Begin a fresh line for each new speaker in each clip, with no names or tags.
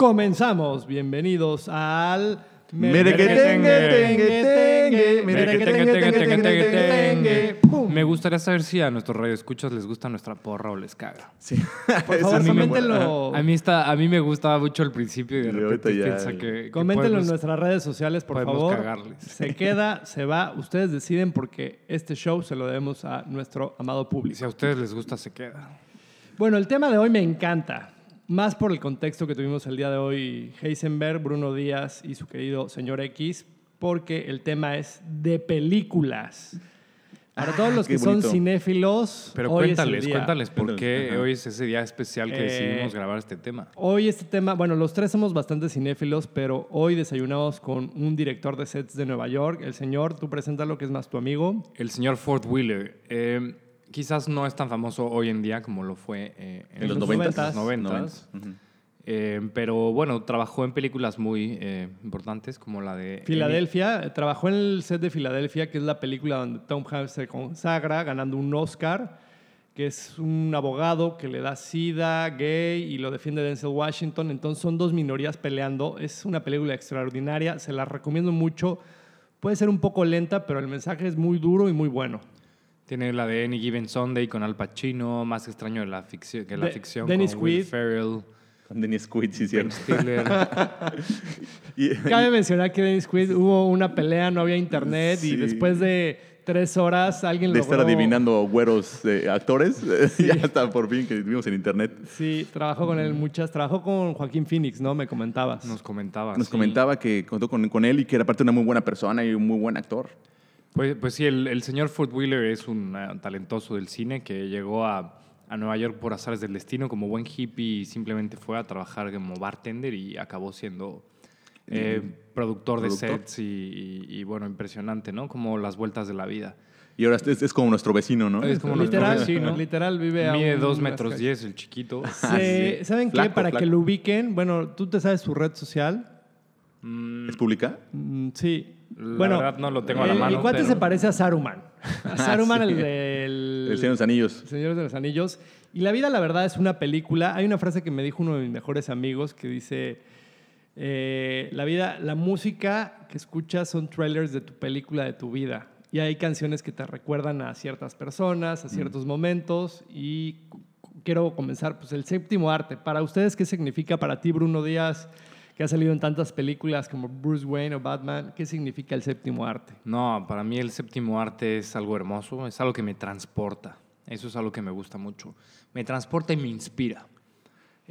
Comenzamos. Bienvenidos al.
Me gustaría saber si a nuestros radioescuchas les gusta nuestra porra o les caga.
Sí.
Por favor, coméntenlo,
A mí, está, a mí me gustaba mucho al principio y de repente piensa que,
coméntenlo en nuestras redes sociales, por favor.
cagarles.
Se queda, se va. Ustedes deciden porque este show se lo debemos a nuestro amado
y
público.
si a ustedes les gusta, se queda.
Bueno, el tema de hoy me encanta. Más por el contexto que tuvimos el día de hoy, Heisenberg, Bruno Díaz y su querido señor X, porque el tema es de películas. Para
Ah,
todos los que son cinéfilos,
Pero
hoy es el
cuéntales,
día.
cuéntales por qué
ajá.
hoy es ese día especial que
Eh,
decidimos grabar este tema.
Hoy este tema, bueno, los tres somos bastante cinéfilos, pero hoy desayunamos con un director de sets de Nueva York, el señor, tú preséntalo, que es más tu amigo.
El señor Ford Wheeler. eh, quizás no es tan famoso hoy en día como lo fue eh, en,
En los
los
90.
noventas.
90s. Eh, pero bueno, trabajó en películas muy eh, importantes como la de...
Filadelfia, eh, trabajó en el set de Filadelfia, que es la película donde Tom Hanks se consagra ganando un Oscar, que es un abogado que le da sida, gay, y lo defiende Denzel Washington. Entonces son dos minorías peleando. Es una película extraordinaria, se la recomiendo mucho. Puede ser un poco lenta, pero el mensaje es muy duro y muy bueno.
Tiene la de Any Given Sunday con Al Pacino, más extraño de la ficción, que la
De-
ficción
Dennis
con Will. Ferrell,
Con Dennis Quaid, sí,
Ben
cierto. Y-
Cabe mencionar que Dennis Quaid hubo una pelea, no había internet, y
Sí.
después de tres horas alguien
de
logró...
estar adivinando güeros eh, actores, ya está por fin que vimos en internet.
Sí, trabajó con él muchas. Trabajó con Joaquín Phoenix, ¿no? Me comentabas.
Nos comentaba.
Nos
sí.
comentaba que contó con, con él y que era parte de una muy buena persona y un muy buen actor.
Pues, pues sí, el, el señor Ford Wheeler es un eh, talentoso del cine que llegó a, a Nueva York por azares del destino como buen hippie y simplemente fue a trabajar como bartender y acabó siendo eh, productor de sets y, y- y, bueno, impresionante, ¿no? Como las vueltas de la vida.
Y ahora es, es como nuestro vecino, ¿no?
Es como nuestro
literal,
vecino.
literal vive a
Mide
un-
dos
unas
metros
calles.
diez el chiquito.
Se-
sí.
¿Saben qué?
Flaco,
Para que lo ubiquen, bueno, ¿tú te sabes su red social?
Mm,
¿Es pública?
Mm, sí.
La
bueno,
verdad no lo tengo a la
el,
mano,
El cuate
pero-
se parece a Saruman. A Saruman,
sí.
el del...
El Señor de los Anillos.
El Señor de los Anillos. Y La vida, la verdad, es una película. Hay una frase que me dijo uno de mis mejores amigos que dice: eh, La vida, la música que escuchas son trailers de tu película, de tu vida. Y hay canciones que te recuerdan a ciertas personas, a ciertos momentos. Y quiero comenzar, pues, el séptimo arte. Para ustedes, ¿qué significa para ti, Bruno Díaz, que ha salido en tantas películas como Bruce Wayne o Batman? ¿Qué significa el séptimo arte?
No, para mí el séptimo arte es algo hermoso, es algo que me transporta. Eso es algo que me gusta mucho. Me transporta y me inspira.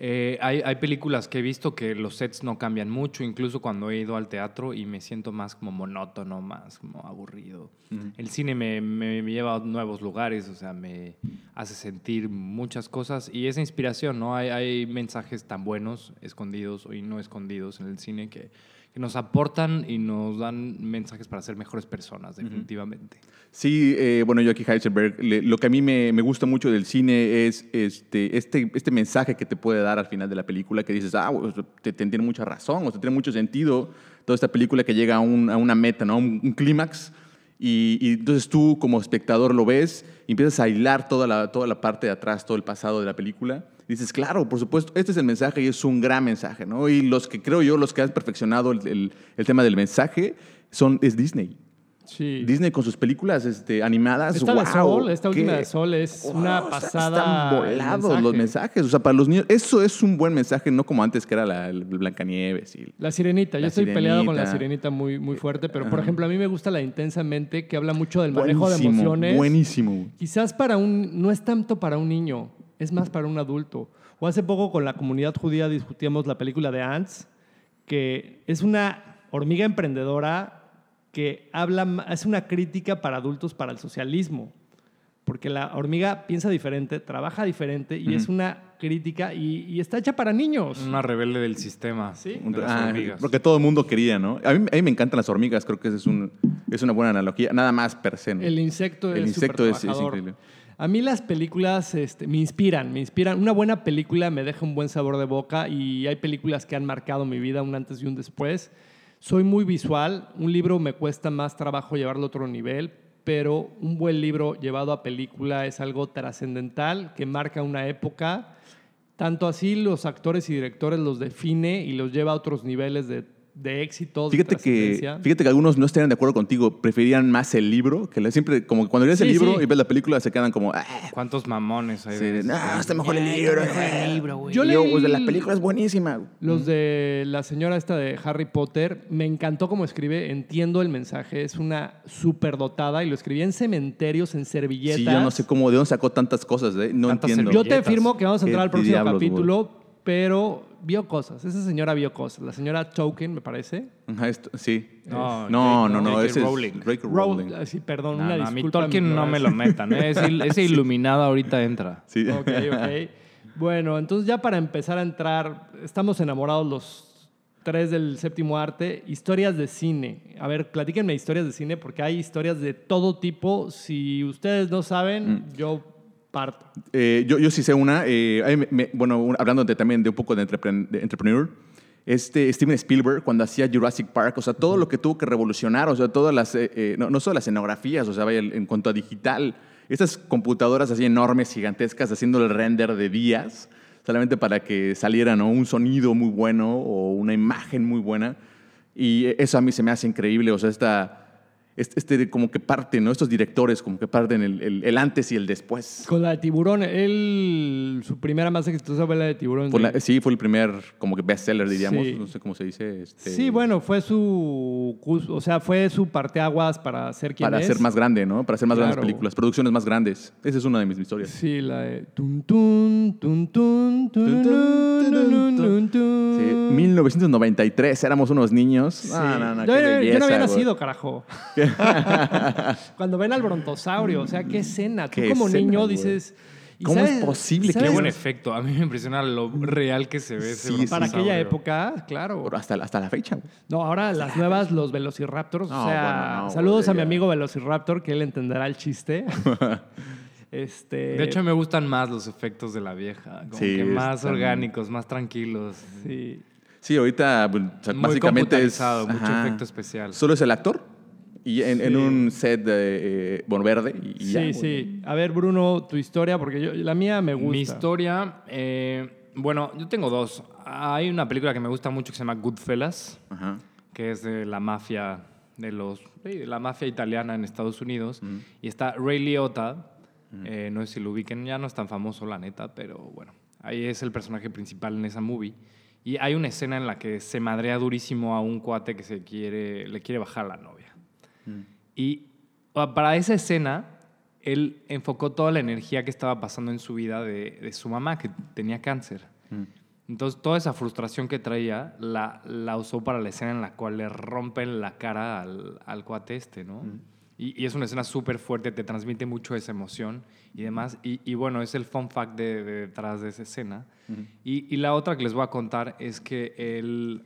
Eh, hay, hay películas que he visto que los sets no cambian mucho, incluso cuando he ido al teatro y me siento más como monótono, más como aburrido. El cine me, me lleva a nuevos lugares, o sea, me hace sentir muchas cosas y esa inspiración, ¿no? Hay, hay mensajes tan buenos, escondidos y no escondidos en el cine que, que nos aportan y nos dan mensajes para ser mejores personas, definitivamente.
Sí, eh, bueno, yo aquí Heisenberg, le- lo que a mí me, me gusta mucho del cine es este, este, este mensaje que te puede dar al final de la película, que dices, ah, te, te tiene mucha razón, o sea, tiene mucho sentido toda esta película que llega a, un- a una meta, ¿no? un, un clímax, y, y entonces tú como espectador lo ves y empiezas a hilar toda la, toda la parte de atrás, todo el pasado de la película. Dices, claro, por supuesto, este es el mensaje y es un gran mensaje, ¿no? Y los que creo yo, los que han perfeccionado el, el- el tema del mensaje, son, es Disney.
Sí.
Disney con sus películas este, animadas.
Esta de esta última
¡Qué-
de Sol es
¡Wow!
una pasada.
Están volados los mensajes. O sea, para los niños, eso es un buen mensaje, no como antes que era la, el Blancanieves. Y,
La sirenita, yo
La
estoy peleado con la
Sirenita.
muy, muy fuerte, pero por
Ajá.
ejemplo a mí me gusta la intensamente que habla mucho del manejo de emociones.
buenísimo.
Quizás para un, no es tanto para un niño, es más para un adulto. O hace poco con la comunidad judía discutíamos la película de Ants, que es una hormiga emprendedora que habla, es una crítica para adultos para el socialismo. Porque la hormiga piensa diferente, trabaja diferente y es una crítica y, y está hecha para niños.
Una rebelde del sistema.
Sí.
De las
Ah,
hormigas.
porque todo el mundo quería, ¿no? A mí, a mí me encantan las hormigas, creo que esa es, un, es una buena analogía. Nada más per se. ¿no?
El insecto
El
es
insecto es- es increíble.
A mí las películas este, me inspiran, me inspiran. Una buena película me deja un buen sabor de boca y hay películas que han marcado mi vida un antes y un después. Soy muy visual, un libro me cuesta más trabajo llevarlo a otro nivel, pero un buen libro llevado a película es algo trascendental que marca una época tanto así los actores y directores los define y los lleva a otros niveles de, de éxito. de
Fíjate que,
trascendencia.
fíjate que algunos no estarían de acuerdo contigo, preferían más el libro, que la- siempre, como que cuando lees el libro
sí.
y ves la película, se quedan como, ah,
¿Cuántos mamones hay?
sí,
de
no,
esos?
está mejor el libro.
Yo
Yo
leí
pues, la
el-
película es buenísima.
Los de la señora esta de Harry Potter, me encantó cómo escribe, entiendo el mensaje, es una superdotada y lo escribía en cementerios, en servilletas.
Sí, yo no sé cómo, de dónde sacó tantas cosas, ¿eh? no
Tantas
entiendo.
Yo te afirmo que vamos a entrar
¿Qué
al próximo
diablos, güey?
Pero vio cosas. Esa señora vio cosas. La señora Token, me parece.
Sí.
No,
no, no, no, ese
Rowling.
es.
Row-
Rowling.
ah, sí, perdón,
No,
una
no, a mí
disculpa.
Tolkien no me lo metan. ¿eh? Ese, ese iluminado ahorita entra.
Sí.
Ok, ok. Bueno, entonces ya para empezar a entrar, estamos enamorados los tres del séptimo arte, historias de cine. A ver, platíquenme historias de cine porque hay historias de todo tipo. Si ustedes no saben,
Mm.
yo parto.
Eh, yo, yo sí sé una, eh, me- me- bueno, hablando de- también de un poco de, entrepren- de entrepreneur, este Steven Spielberg cuando hacía Jurassic Park, o sea, todo lo que tuvo que revolucionar, o sea, todas las, eh, eh, no, no solo las escenografías, o sea, vaya, en cuanto a digital, estas computadoras así enormes, gigantescas, haciendo el render de días, solamente para que saliera ¿no? un sonido muy bueno o una imagen muy buena. Y eso a mí se me hace increíble, o sea, esta, este, este como que parte, ¿no? Estos directores como que parten el, el- el antes y el después.
Con la de tiburón, él, su primera más exitosa fue la de tiburón.
Fue la- sí, fue el primer como que bestseller, diríamos.
Sí.
No sé cómo se dice. este,
Sí, bueno, fue su, o sea, fue su parteaguas para ser quien
Para
es.
ser más grande, ¿no? Para hacer más grandes
Claro.
películas, producciones más grandes. Esa es una de mis historias.
Sí, la de.
Sí, 1993, éramos unos niños.
Sí.
No, no, no,
yo,
qué
yo no
belleza,
había nacido, carajo. Cuando ven al brontosaurio, o sea, qué escena. Tú
Qué
como
escena,
niño
güey.
dices. ¿y
¿Cómo es posible
Qué buen efecto. A mí me impresiona lo real que se ve
Sí,
Para aquella época, claro.
Pero Hasta, hasta la fecha. güey.
No, ahora las nuevas, los Velociraptors.
No,
o sea,
bueno, no,
saludos a mi amigo Velociraptor, que él entenderá el chiste. este,
De hecho, me gustan más los efectos de la vieja. Como
Sí,
que más
están-
orgánicos, más tranquilos.
sí.
Sí, ahorita pues, o sea,
Muy
básicamente es...
mucho
ajá.
efecto especial.
Solo es el actor y en, en
Sí.
un set de, eh, bueno, verde y,
Sí,
ya,
sí. A ver, Bruno, tu historia, porque yo, la mía me gusta.
Mi historia, eh, bueno, yo tengo dos. Hay una película que me gusta mucho que se llama Goodfellas,
Ajá.
que es de la mafia de los de la mafia italiana en Estados Unidos y está Ray Liotta. eh, no sé si lo ubiquen, ya no es tan famoso la neta, pero bueno, ahí es el personaje principal en esa movie. Y hay una escena en la que se madrea durísimo a un cuate que se quiere, le quiere bajar a la novia. Y ah, para esa escena, él enfocó toda la energía que estaba pasando en su vida de, de su mamá, que tenía cáncer. Entonces, toda esa frustración que traía la, la usó para la escena en la cual le rompen la cara al, al cuate este, ¿no? Y, y es una escena súper fuerte, te transmite mucho esa emoción y demás. Y, y bueno, es el fun fact de, de detrás de esa escena. y, y la otra que les voy a contar es que el,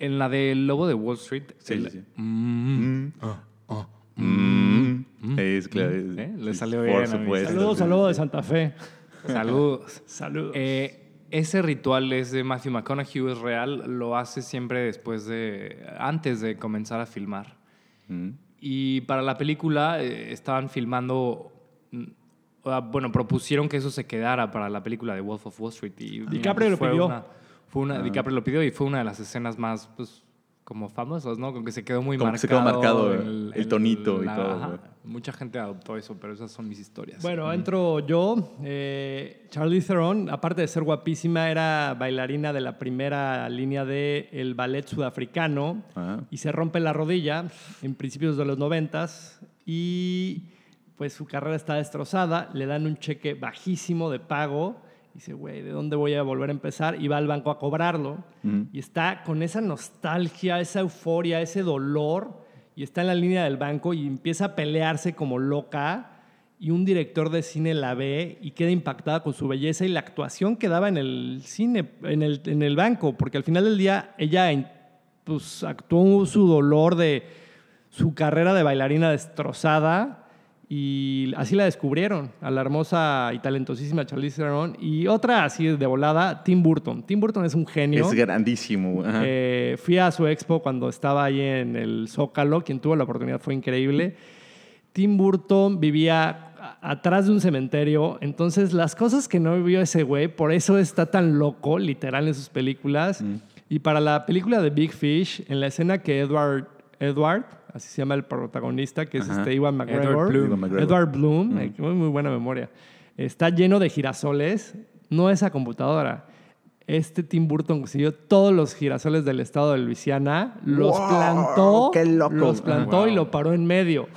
en la del Lobo de Wall Street,
Sí,
el-
sí, sí.
Mm,
Mm. Es claro. es-
¿Eh? Le salió
por
bien.
Saludos al lobo de Santa Fe.
Saludos.
Saludos.
Eh, ese ritual es de Matthew McConaughey, es real, lo hace siempre después de, antes de comenzar a filmar.
Mm.
Y para la película eh, estaban filmando, mm, ah, bueno, propusieron que eso se quedara para la película de Wolf of Wall Street. Y,
DiCaprio lo pidió.
una- fue una, DiCaprio lo pidió y fue una de las escenas más, pues, como famosas, ¿no? Con que se quedó muy
Como que
marcado.
se quedó marcado
en
el tonito y
la-
todo,
ajá. Mucha gente adoptó eso, pero esas son mis historias.
Bueno, entro yo. Eh, Charlize Theron, aparte de ser guapísima, era bailarina de la primera línea del el ballet sudafricano
Ah.
y se rompe la rodilla en principios de los noventas y pues su carrera está destrozada. Le dan un cheque bajísimo de pago. Dice, güey, ¿de dónde voy a volver a empezar? Y va al banco a cobrarlo. Y está con esa nostalgia, esa euforia, ese dolor. Y está en la línea del banco y empieza a pelearse como loca. Y un director de cine la ve y queda impactada con su belleza y la actuación que daba en el cine, en el, en el banco. Porque al final del día ella pues, actuó su dolor de su carrera de bailarina destrozada. Y así la descubrieron, a la hermosa y talentosísima Charlize Theron. Y otra así de volada, Tim Burton. Tim Burton es un genio.
Es grandísimo.
Eh, fui a su expo cuando estaba ahí en el Zócalo. Quien tuvo la oportunidad fue increíble. Tim Burton vivía atrás de un cementerio, entonces las cosas que no vivió ese güey, por eso está tan loco, literal, en sus películas. Y para la película de Big Fish, en la escena que Edward, Edward así se llama el protagonista, que es
Ajá.
este Iwan
Edward
McGregor,
Bloom.
Ewan McGregor.
Edward Bloom, eh, muy, muy buena memoria, está lleno de girasoles, no esa computadora. Este Tim Burton consiguió todos los girasoles del estado de Luisiana, los
¡Wow!
plantó,
¡Qué loco!
los plantó
Wow.
y lo paró en medio.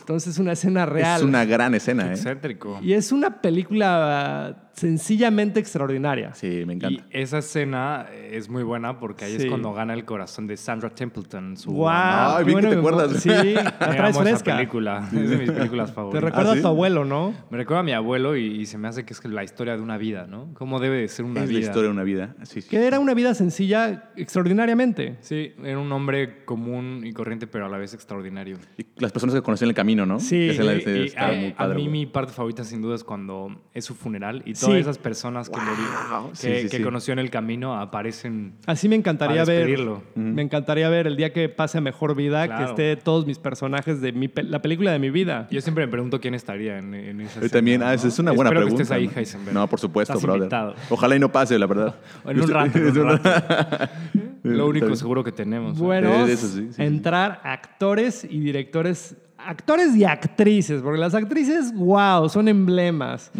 Entonces es una escena real.
Es una gran escena, ¿eh?
Excéntrico.
Y es una película sencillamente extraordinaria.
Sí, me
Y
encanta.
esa escena es muy buena porque ahí
Sí.
es cuando gana el corazón de Sandra Templeton. Su
¡Wow!
Ay, bien que
buena
te acuerdas.
Sí, la traes
esa
fresca.
película. Es de mis películas
Te
favoritas.
recuerda
¿Ah,
a
sí?
tu abuelo, ¿no?
Me recuerda a mi abuelo y, y se me hace que es la historia de una vida, ¿no? ¿Cómo debe de ser una
Es la
vida?
historia de una vida. Sí, sí.
Que era una vida sencilla extraordinariamente.
Sí, era un hombre común y corriente, pero a la vez extraordinario.
Y las personas que conocí en el camino, ¿no?
Sí.
Es la-
Y- y
está
a,
muy
a
padre,
mí mi parte favorita sin duda es cuando es su funeral y
Sí.
Todas esas personas que, murió-
Wow.
que,
Sí, sí,
que
sí.
conoció en el camino aparecen
Así me encantaría
para
ver. Me encantaría ver el día que pase a mejor vida,
Claro.
que esté todos mis personajes de mi pe- la película de mi vida.
Yo siempre me pregunto quién estaría en, en esa
Yo
escena,
también, ah, es una buena
Espero
pregunta.
que estés ahí,
¿no?
Heisenberg.
No, por supuesto,
Estás
brother.
invitado.
Ojalá y no pase, la verdad.
En un rato, en un rato. Lo único seguro que tenemos. ¿eh?
Bueno,
Eh, eso sí, sí, sí.
entrar actores y directores, actores y actrices, porque las actrices, wow, son emblemas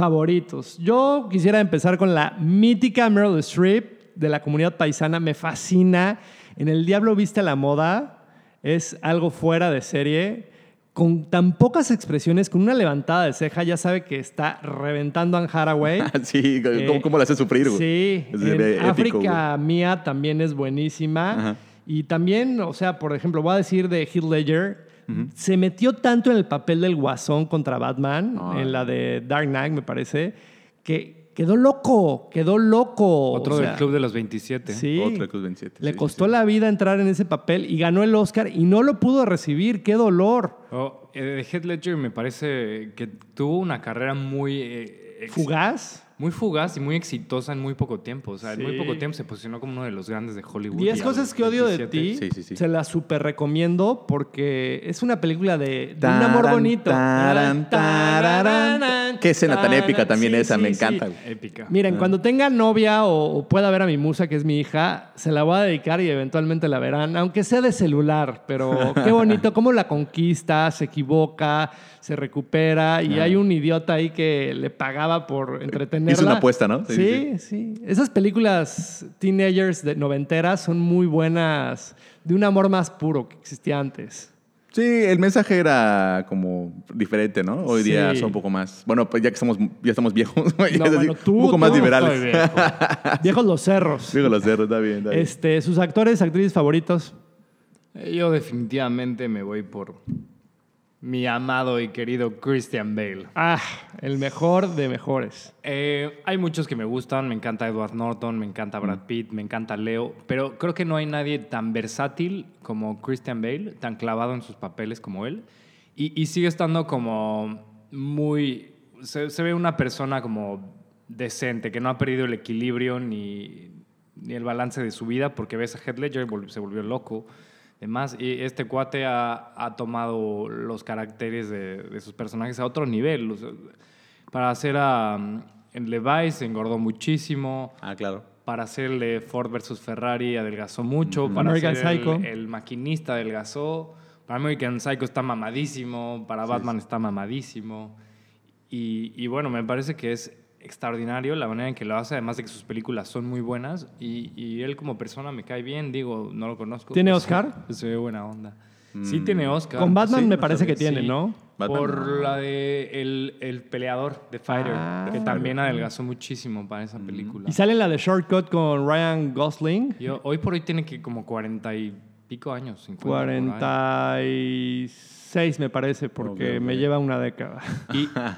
favoritos. Yo quisiera empezar con la mítica Meryl Streep de la comunidad paisana, me fascina. En El Diablo Viste la Moda es algo fuera de serie. Con tan pocas expresiones, con una levantada de ceja, ya sabe que está reventando a Anne Hathaway.
sí, ¿cómo,
Eh,
cómo la hace sufrir, güey?
Sí,
Es
en
épico,
África Mía también es buenísima.
Ajá.
Y también, o sea, por ejemplo, voy a decir de Heath Ledger, se metió tanto en el papel del guasón contra Batman, en la de Dark Knight, me parece, que quedó loco, quedó loco.
Otro
o
del Club de los 27.
Sí.
Otro de Cruz 27.
Le
sí,
costó
sí.
la vida entrar en ese papel y ganó el Oscar y no lo pudo recibir. ¡Qué dolor!
Oh, eh, Heath Ledger me parece que tuvo una carrera muy... eh,
Fugaz.
Muy fugaz y muy exitosa en muy poco tiempo. O sea, en muy poco tiempo se posicionó como uno de los grandes de Hollywood.
10
Y a
cosas que odio de
27.
ti.
Sí, sí, sí.
Se la súper recomiendo porque es una película de, de un
Taran,
amor bonito.
taran, tararán. Qué escena tan épica también esa, me encanta.
Épica.
Miren, cuando tenga novia o, o pueda ver a mi musa, que es mi hija, se la voy a dedicar y eventualmente la verán, aunque sea de celular, pero qué bonito, cómo la conquista, se equivoca, se recupera y hay un idiota ahí que le pagaba por entretenerla.
Hizo una apuesta, ¿no? Sí,
Sí, sí. Esas películas teenagers de noventeras son muy buenas, de un amor más puro que existía antes.
Sí, el mensaje era como diferente, ¿no? Hoy día son un poco más. Bueno, pues ya que estamos, ya estamos viejos,
No,
es
bueno,
así,
tú-
un poco más
tú
liberales.
Viejo.
Viejos los cerros.
Digo los cerros, está bien, está bien.
Este, sus actores, actrices favoritos.
Eh, Yo definitivamente me voy por mi amado y querido Christian Bale.
Ah, el mejor de mejores.
Eh, hay muchos que me gustan, me encanta Edward Norton, me encanta Brad Pitt, me encanta Leo, pero creo que no hay nadie tan versátil como Christian Bale, tan clavado en sus papeles como él, y, y sigue estando como muy... Se, se ve una persona como decente, que no ha perdido el equilibrio ni, ni el balance de su vida, porque ves a Heath Ledger, se volvió loco, demás, y este cuate ha, ha tomado los caracteres de, de sus personajes a otro nivel. o sea, para hacer a en Levi se engordó muchísimo.
Ah, claro.
Para hacer el de Ford versus Ferrari adelgazó mucho. Para
American
hacer el-
Psycho.
El, maquinista adelgazó. Para American Psycho está mamadísimo. Para Batman está mamadísimo. Y, y bueno, me parece que es extraordinario la manera en que lo hace, además de que sus películas son muy buenas y, y él como persona me cae bien, digo, no lo conozco.
¿Tiene
pues,
Oscar?
Se ve buena onda. Mm. Sí tiene Oscar.
Con Batman me parece que tiene, ¿no?
Batman.
Por la de el, el peleador, The Fighter,
ah.
que también adelgazó muchísimo para esa mm. película.
Y sale la de Shortcut con Ryan Gosling.
Hoy por hoy tiene que como 40 y pico años. 50
46 Seis, me parece, porque me lleva una década.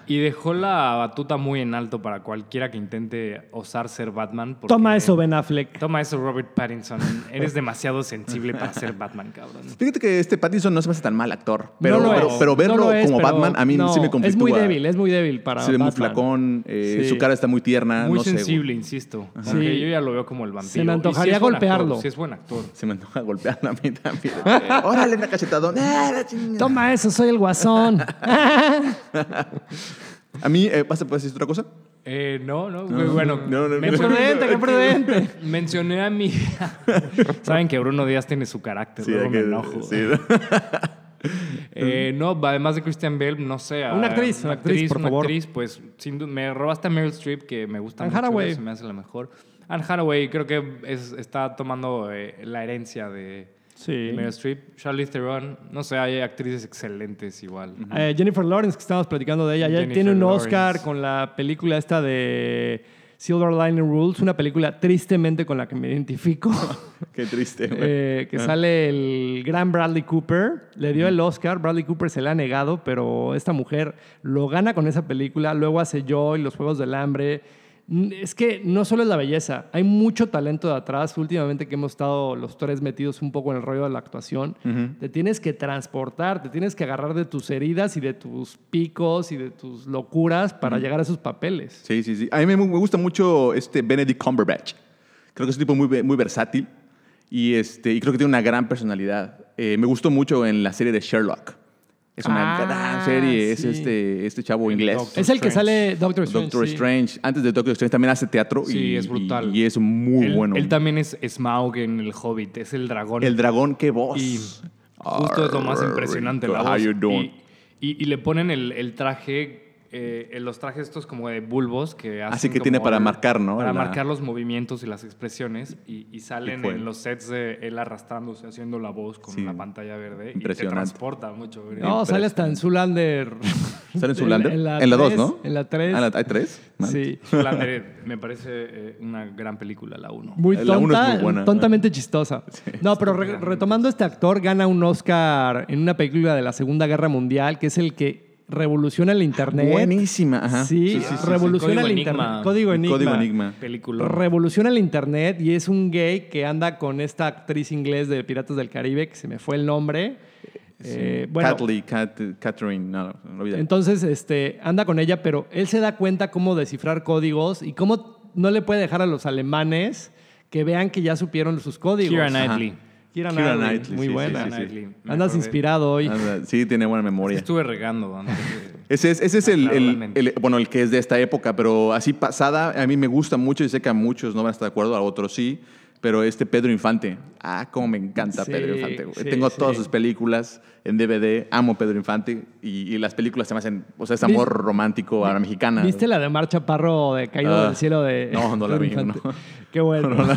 Y, dejó la batuta muy en alto para cualquiera que intente osar ser Batman.
Toma eso, Ben Affleck.
Toma eso, Robert Pattinson. Eres demasiado sensible para ser Batman, cabrón.
Fíjate que este Pattinson no se me hace tan mal actor, pero, pero, pero, verlo como Batman a mí sí me conflictúa.
Es muy débil, es muy débil para
Se ve muy flacón, eh, su cara está muy tierna.
Muy
sensible, sé,
insisto.
Sí.
Yo ya lo veo como el vampiro.
Se me antojaría
golpearlo. Actor, si es buen actor.
Se me antoja golpearlo a mí también. Órale, una cachetadona. Eh,
Toma eso, soy el guasón.
A mí, eh, ¿vas a poder decir otra cosa?
Eh, no, no, güey, bueno.
no, no,
qué
no.
prudente, qué prudente.
Mencioné a mi. Saben que Bruno Díaz tiene su carácter, luego
hay
me
que-
enojo.
sí.
Eh, no, además de Christian Bale, no sé.
Una actriz, una actriz, por
una
favor.
actriz, pues sin duda, me robaste a Meryl Streep, que me gusta
Anne
mucho.
Hathaway.
Se me hace la mejor. Anne Hathaway creo que es- está tomando eh, la herencia de,
Sí.
Meryl Streep. Charlize Theron, no sé, hay actrices excelentes igual.
Eh, Jennifer Lawrence, que estábamos platicando de ella, ya
Jennifer
tiene un
Lawrence.
Oscar con la película esta de Silver Lining Rules, una película tristemente con la que me identifico,
Qué triste, güey.
eh, que sale el gran Bradley Cooper. Le dio el Oscar, Bradley Cooper se le ha negado, pero esta mujer lo gana con esa película, luego hace Joy, Los Juegos del Hambre. Es que no solo es la belleza, hay mucho talento de atrás. Últimamente que hemos estado los tres metidos un poco en el rollo de la actuación, te tienes que transportar, te tienes que agarrar de tus heridas y de tus picos y de tus locuras para llegar a esos papeles.
Sí, sí, sí. A mí me, gusta mucho este Benedict Cumberbatch. Creo que es un tipo muy, muy versátil y, este, y creo que tiene una gran personalidad. Eh, me gustó mucho en la serie de Sherlock. Es una
Ah,
gran serie. Es este, este chavo inglés.
Doctor
es el que
Strange.
sale Doctor Strange.
Doctor
sí.
Strange. Antes de Doctor Strange también hace teatro.
Sí,
y,
es brutal.
Y, y es muy
él,
bueno.
él también es Smaug en El Hobbit, es el dragón.
El dragón, qué voz.
Y justo es lo más impresionante, la
How
voz.
you doing?
Y, y- y le ponen el, el traje, eh, en los trajes estos como de bulbos que hacen
Así que tiene para
el-
marcar, ¿no?
Para
La-
marcar los movimientos y las expresiones y, y salen
Y
en los sets de él arrastrándose, haciendo la voz con
Sí.
la pantalla verde. Y te
Impresionante.
transporta mucho.
No, sale hasta en Zoolander.
¿Sale en Zoolander?
En la
En la 2,
tres,
¿no?
en la tres.
Ah, ¿la- ¿Hay tres? Man.
Sí.
Zoolander, me parece eh, una gran película, la 1.
Muy
La uno es
tonta,
muy buena.
tontamente chistosa. no, pero re- retomando este actor, gana un Oscar en una película de la Segunda Guerra Mundial, que es el que revoluciona el Internet.
Buenísima, ajá.
Sí,
Sí, sí, sí, sí.
revoluciona el. Internet. Código Enigma.
Código Enigma.
Película.
Revoluciona el Internet y es un gay que anda con esta actriz inglés de Piratas del Caribe, que se me fue el nombre. Eh, bueno,
Catley, Cat, Catherine, no, no.
Entonces, este, anda con ella, pero él se da cuenta cómo descifrar códigos y cómo no le puede dejar a los alemanes que vean que ya supieron sus códigos.
Keira
Ajá.
Knightley.
Keira Knightley,
Knightley,
muy
sí,
buena.
sí, sí.
Knightley.
Andas
acordé.
inspirado hoy.
Anda, sí, tiene buena memoria.
Estuve regando antes de-
Ese es, ese es el, el- el- bueno, el que es de esta época, pero así pasada, a mí me gusta mucho y sé que a muchos no van a estar de acuerdo, a otros sí, pero este Pedro Infante, ah, cómo me encanta
Sí,
Pedro Infante. Tengo
sí.
todas sus películas en DVD, amo Pedro Infante y, y las películas se me hacen, o sea, es amor
¿Vis-
romántico a la mexicana.
¿Viste la de Mar Chaparro de Caído
Ah,
del Cielo de
no, no la vi, no.
Qué bueno.
No, no,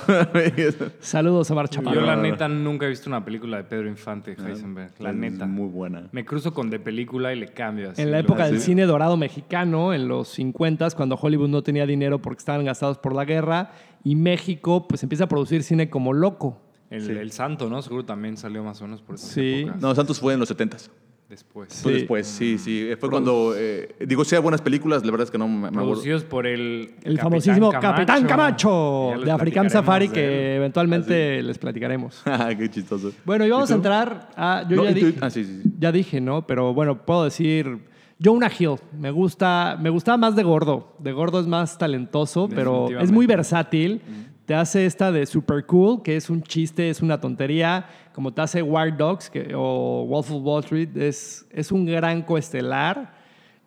Saludos a Mar Chaparro.
Yo la neta nunca he visto una película de Pedro Infante, Heisenberg. La
es
neta.
Muy buena.
Me cruzo con de película y le cambio así.
En la época del
sí.
cine dorado mexicano, en los 50, cuando Hollywood no tenía dinero porque estaban gastados por la guerra, y México pues empieza a producir cine como loco.
El, el Santo, ¿no? Seguro también salió más o menos por esas
Sí.
épocas.
No, Santos fue en los 70s.
Después.
Fue
Sí.
después, sí, sí. Fue cuando, eh, digo, sea buenas películas, la verdad es que no me, me acuerdo.
Producidos por el...
El famosísimo Capitán Camacho, de African Safari,
de
que eventualmente les platicaremos.
Ah, Qué chistoso.
Bueno, y vamos
¿Y
a entrar a... Yo
No,
ya, dije,
Ah, sí, sí, sí.
ya dije, ¿no? Pero bueno, puedo decir... Jonah Hill, me gusta, me gusta más de gordo. De gordo es más talentoso, pero es muy versátil. Te hace esta de super cool, que es un chiste, es una tontería. Como te hace Wild Dogs que, o Wolf of Wall Street, es, es un gran coestelar.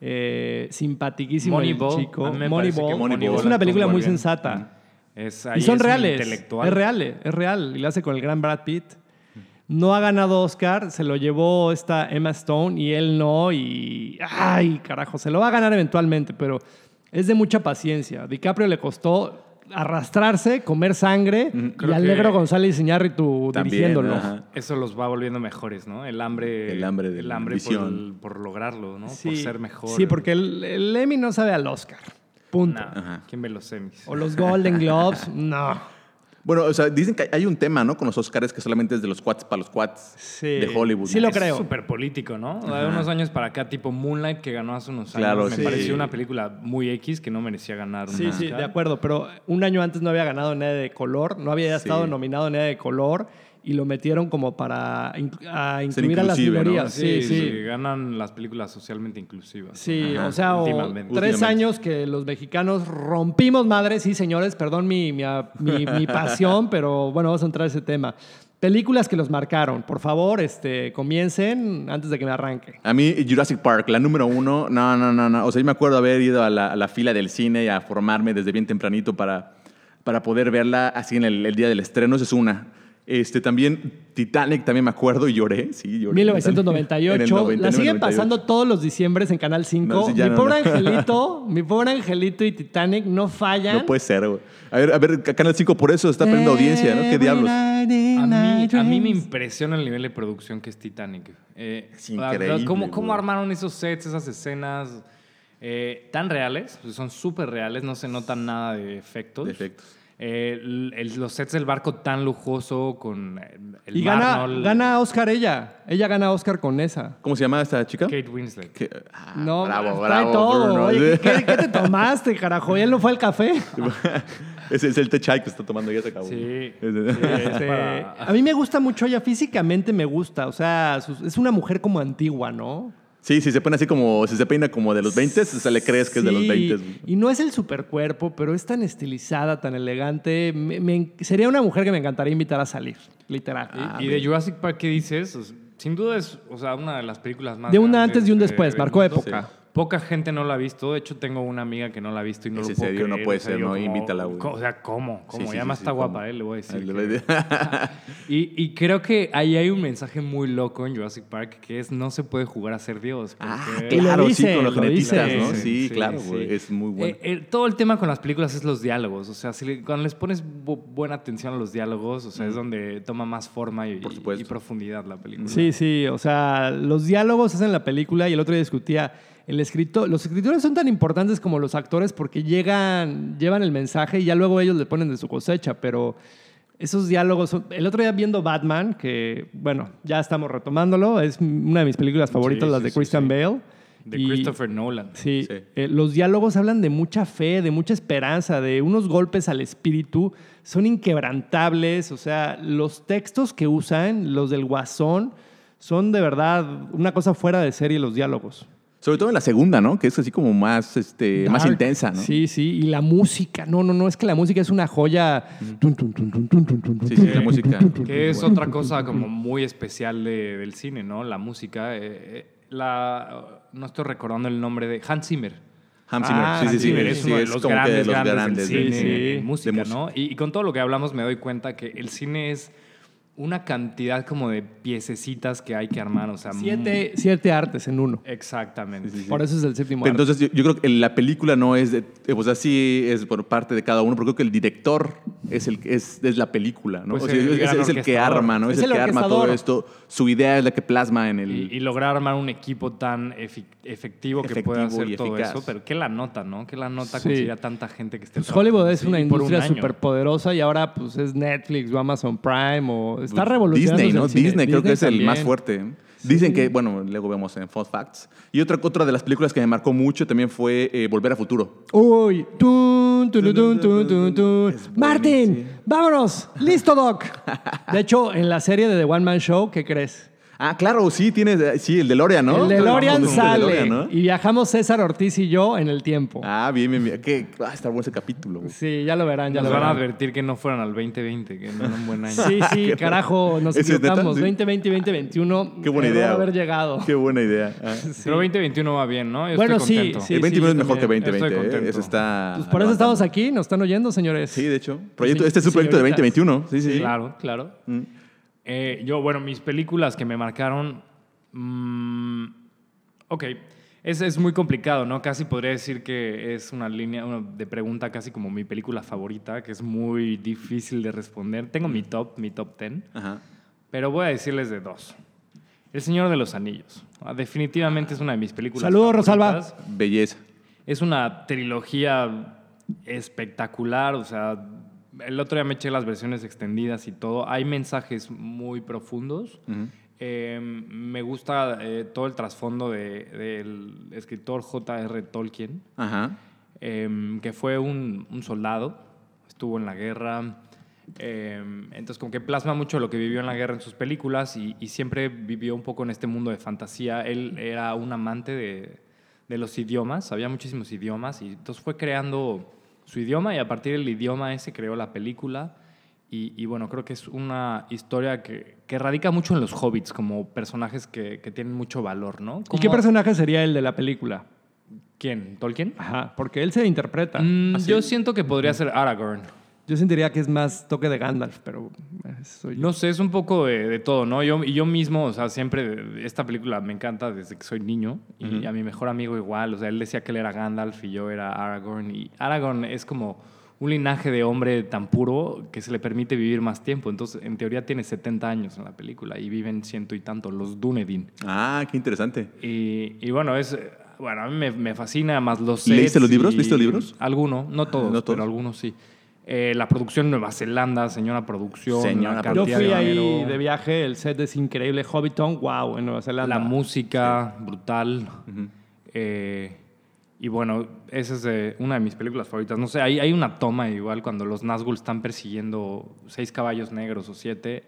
Eh, simpaticísimo el chico. Moneyball.
Moneyball
Es una película muy
bien.
sensata.
Es,
Y son
es
reales. Es real, es real. Y lo hace con el gran Brad Pitt. No ha ganado Oscar, se lo llevó esta Emma Stone y él no. Y. ¡Ay, carajo! Se lo va a ganar eventualmente, pero es de mucha paciencia. DiCaprio le costó arrastrarse, comer sangre y
Creo
al
que-
negro González Iñárritu
También, ajá.
Eso los va volviendo mejores, ¿no? El hambre,
El hambre de
el hambre por, lograrlo, ¿no?
Sí,
por ser mejor.
Sí, porque el, el Emmy no sabe al Oscar. Punto.
¿Quién ve los semis?
O los Golden Globes, no.
Bueno, o sea, dicen que hay un tema, ¿no? Con los Oscars que solamente es de los quads para los quads
Sí.
de Hollywood.
Sí lo
es
creo.
súper político, ¿no? De unos años para acá, tipo Moonlight, que ganó hace unos años.
Claro,
me
sí.
pareció una película muy X que no merecía ganar
Sí, sí,
Oscar.
de acuerdo, pero un año antes no había ganado nadie de color, no había estado
Sí.
nominado nadie de color y lo metieron como para inc- a incluir a las
inclusive, ¿no?
minorías. Sí, sí.
Ganan las películas socialmente inclusivas.
Sí,
Ajá.
o sea, o
Últimamente.
tres años que los mexicanos rompimos madres, sí, señores, perdón mi, mi, mi- mi pasión, pero bueno, vamos a entrar a ese tema. Películas que los marcaron, por favor, este, comiencen antes de que me arranque.
A mí, Jurassic Park, la número uno, no, no, no, no. O sea, yo me acuerdo haber ido a la, a la fila del cine y a formarme desde bien tempranito para, para poder verla así en el, el día del estreno. Esa es una. Este, también Titanic, también me acuerdo y lloré, sí, lloré. En el
1998.
99,
la siguen
98.
pasando todos los diciembres en Canal 5.
No, sí, ya
mi
no,
pobre
no.
angelito, mi pobre angelito y Titanic no fallan.
No puede ser, güey. A ver, a ver, Canal 5 por eso está perdiendo audiencia, ¿no? ¿Qué diablos?
A mí, a mí me impresiona el nivel de producción que es Titanic. Eh,
Es
verdad,
increíble,
¿Cómo, cómo armaron esos sets, esas escenas eh, tan reales? Pues son súper reales, no se notan nada de efectos.
De efectos.
Eh, el- el- los sets del barco tan lujoso con el
Y gana,
¿no? El-
gana Oscar ella. Ella gana Oscar con esa.
¿Cómo se llama esta chica?
Kate Winslet.
Que- ah,
No,
bravo,
trae
bravo,
todo.
Bruno.
Oye, ¿qué, qué te tomaste, carajo? ¿Y él no fue al café?
Ese es el té chai que está tomando, ya se acabó.
Sí.
Ese-
Este,
para-
a mí me gusta mucho ella, físicamente me gusta. O sea, sus- es una mujer como antigua, ¿no?
Sí, sí, se pone así como, si se peina como de los 20, se le crees que es de los
Sí,
20.
Y no es el supercuerpo, pero es tan estilizada, tan elegante. Me- me- sería una mujer que me encantaría invitar a salir, literal.
Ah,
y de Jurassic Park, ¿qué dices? Sin duda es o sea, una de las películas más.
De un
grandes
antes y un
de-
después, marcó época.
Poca gente no la ha visto. De hecho, tengo una amiga que no la ha visto y no
¿Es
lo puedo
serio? No
creer.
puede
O sea,
ser, ¿no?
como,
Invítala, güey.
O sea, ¿cómo? ¿Cómo?
Sí, sí,
ya
sí,
más
sí,
está
¿cómo?
guapa, ¿eh? Le voy a decir.
Le voy a-
y, y creo que ahí hay un mensaje muy loco en Jurassic Park que es no se puede jugar a ser Dios.
Ah,
lo
claro,
dice,
sí, con los
lo
genetistas. ¿no? Sí,
Sí,
claro,
sí.
güey. Es muy bueno.
Eh, eh, todo el tema con las películas es los diálogos. O sea, si le- cuando les pones bu- buena atención a los diálogos, o sea, es donde toma más forma y, y profundidad la película.
Sí, sí, o sea, los diálogos hacen la película y el otro día discutía, el escritor, los escritores son tan importantes como los actores porque llegan, llevan el mensaje y ya luego ellos le ponen de su cosecha, pero esos diálogos, son- el otro día viendo Batman, que bueno, ya estamos retomándolo, es una de mis películas favoritas,
Sí,
las
sí,
de Christian
sí.
Bale.
De
Y-
Christopher Nolan.
Sí,
Sí.
eh, los diálogos hablan de mucha fe, de mucha esperanza, de unos golpes al espíritu, son inquebrantables, o sea, los textos que usan, los del guasón, son de verdad una cosa fuera de serie los diálogos.
Sobre todo en la segunda, ¿no? Que es así como más, este, más intensa, ¿no?
Sí, sí, y la música, no, no, no, es que la música es una joya.
Sí, sí, la música.
Que es otra cosa como muy especial de- del cine, ¿no? La música. eh, eh, la, no estoy recordando el nombre de Hans Zimmer.
Hans Zimmer,
Ah,
sí, sí,
Hans
sí.
Zimmer
es
sí,
uno de
es
los grandes,
de los
grandes,
grandes
del
de,
cine
sí,
música,
de música.
¿no? Y, y con todo lo que hablamos me doy cuenta que el cine es una cantidad como de piececitas que hay que armar, o sea,
Siete, siete artes en uno.
Exactamente.
Sí, sí, sí.
Por eso es el séptimo
Pero
arte.
entonces yo, yo creo que la película no es de, o sea, sí es por parte de cada uno, pero creo que el director es el que es, es la película, ¿no?
Pues
O sea,
el
es, el que arma, ¿no? Es,
Es
el,
el
que arma todo esto. Su idea es la que plasma en el.
Y, y lograr armar un equipo tan efectivo que pueda hacer
y
todo
eficaz.
eso, pero que la nota, ¿no? Que la nota
Sí.
conseguir a tanta gente que esté
Pues Hollywood es
Sí,
una
un
industria
año.
súper poderosa y ahora pues es Netflix o Amazon Prime o está revolucionando
Pues, Disney, ¿no? Disney creo que es el
también.
más fuerte. Dicen que, bueno, luego vemos en Fun Facts. Y otra, otra de las películas que me marcó mucho también fue eh, Volver a Futuro.
Uy, tun, tun, tun, tun, tun, tun.
Es
Martín,
buenísimo.
vámonos, listo Doc. De hecho, en la serie de The One Man Show, ¿qué crees?
Ah, claro, sí, tiene, sí, el DeLorean, ¿no?
el DeLorean
Vamos, el
sale
DeLorean, ¿no?
y viajamos César Ortiz y yo en el tiempo.
Ah, bien, bien, bien. ¿Qué? Ah, está bueno ese capítulo. güey.
Sí, ya lo verán, ya
Nos
lo
van a advertir que no fueran al 2020, que no era un buen año.
Sí, sí, carajo, nos equivocamos.
Sí.
2020 y 2021.
Qué buena
error
idea.
haber llegado.
Qué buena idea. Ah.
Pero 2021 va bien, ¿no? Yo
Bueno,
estoy
sí,
contento.
sí.
el 21 es mejor que
también.
2020.
Estoy
¿eh? Eso está.
Pues por eso estamos aquí, nos están oyendo, señores.
Sí, de hecho. Proyecto,
Sí,
este es un proyecto de
señoritas.
2021. Sí, sí. sí.
Claro, claro.
Mm.
Eh, yo, bueno, mis películas que me marcaron. mm, ok. Es, es muy complicado, ¿no? Casi podría decir que es una línea una de pregunta casi como mi película favorita, que es muy difícil de responder. Tengo mi top, mi top 10,
Ajá.
pero voy a decirles de dos. El Señor de los Anillos. Ah, Definitivamente es una de mis películas
Saludos, Rosalba.
Belleza.
Es una trilogía espectacular, o sea, el otro día me eché las versiones extendidas y todo. Hay mensajes muy profundos. Eh, me gusta eh, todo el trasfondo de- del escritor J.R. Tolkien, eh, que fue un, un soldado, estuvo en la guerra, Eh, entonces, como que plasma mucho lo que vivió en la guerra en sus películas y, y siempre vivió un poco en este mundo de fantasía. Él era un amante de, de los idiomas, sabía muchísimos idiomas y entonces fue creando su idioma y a partir del idioma ese creó la película. Y, y bueno, creo que es una historia que, que radica mucho en los hobbits como personajes que, que tienen mucho valor, ¿no?
¿Y qué personaje sería el de la película?
¿Quién? ¿Tolkien?
Ajá, porque él se interpreta.
Mm, yo siento que podría ser Aragorn.
Yo sentiría que es más toque de Gandalf, pero eh, soy yo.
No sé, es un poco de, de todo, ¿no? Yo, y yo mismo, o sea, siempre, esta película me encanta desde que soy niño. Y a mi mejor amigo igual, o sea, él decía que él era Gandalf y yo era Aragorn. Y Aragorn es como un linaje de hombre tan puro que se le permite vivir más tiempo. Entonces, en teoría tiene 70 años en la película y viven ciento y tanto, los Dunedin.
Ah, qué interesante.
Y, y bueno, es... Bueno, a mí me, me fascina más los
¿Leíste
sets
los libros? ¿Leíste los libros?
Algunos, no todos,
¿No todos?
pero algunos sí. Eh, la producción en Nueva Zelanda, señora producción,
Señora
la
Yo fui
de
ahí de viaje, el set es increíble. Hobbiton, wow, en Nueva Zelanda.
la música brutal. Eh, y bueno, esa es eh, una de mis películas favoritas. No sé, hay, hay una toma igual cuando los Nazgûl están persiguiendo seis caballos negros o siete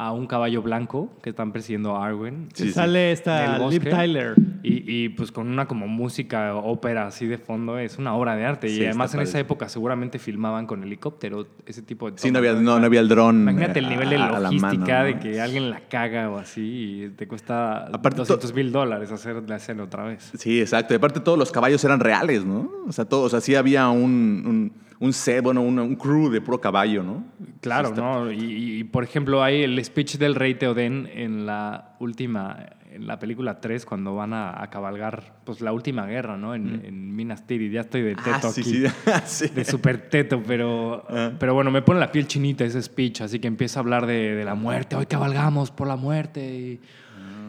a un caballo blanco que están persiguiendo a Arwen.
Sí, sí.
sale esta Liv. Tyler.
Y, y, pues con una como música, ópera así de fondo, es una obra de arte.
Sí,
y además
está
en esa époco seguramente filmaban con helicóptero, ese tipo de
Sí, no había, no, no había el dron.
Imagínate el
eh,
nivel de
la
logística
mano,
de que alguien la caga o así y te cuesta
Aparte, to-
200 mil dólares hacer la escena otra vez.
Sí, exacto. Y aparte todos los caballos eran reales, ¿no? O sea, todos, o sea, sí había un, un, un set, bueno, un, un crew de puro caballo, ¿no?
Claro,
está-
¿no? Y, y, por ejemplo hay el speech del rey Teoden en la última, en la película 3 cuando van a, a cabalgar pues la última guerra, ¿no? En, en Minas Tirith. Ya estoy de teto
Ah, sí,
aquí.
sí. sí.
de super teto, pero,
Ah.
pero bueno, me pone la piel chinita ese speech, así que empieza a hablar de, de la muerte, hoy cabalgamos por la muerte y,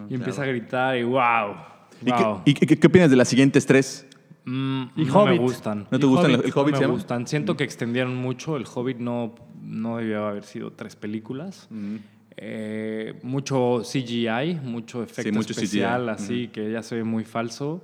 y empieza a gritar y wow,
Ah, ¿Y,
wow.
qué, y qué- qué opinas de las siguientes tres?
Mm,
y
no
Hobbit.
me gustan.
¿No te
Y
gustan
Hobbit,
el Hobbit?
no me gustan. Siento que extendieron mucho. El Hobbit no, no debió haber sido tres películas.
Mm.
Eh, mucho CGI, mucho efecto
mucho
especial,
CGI.
así que ya se ve muy falso.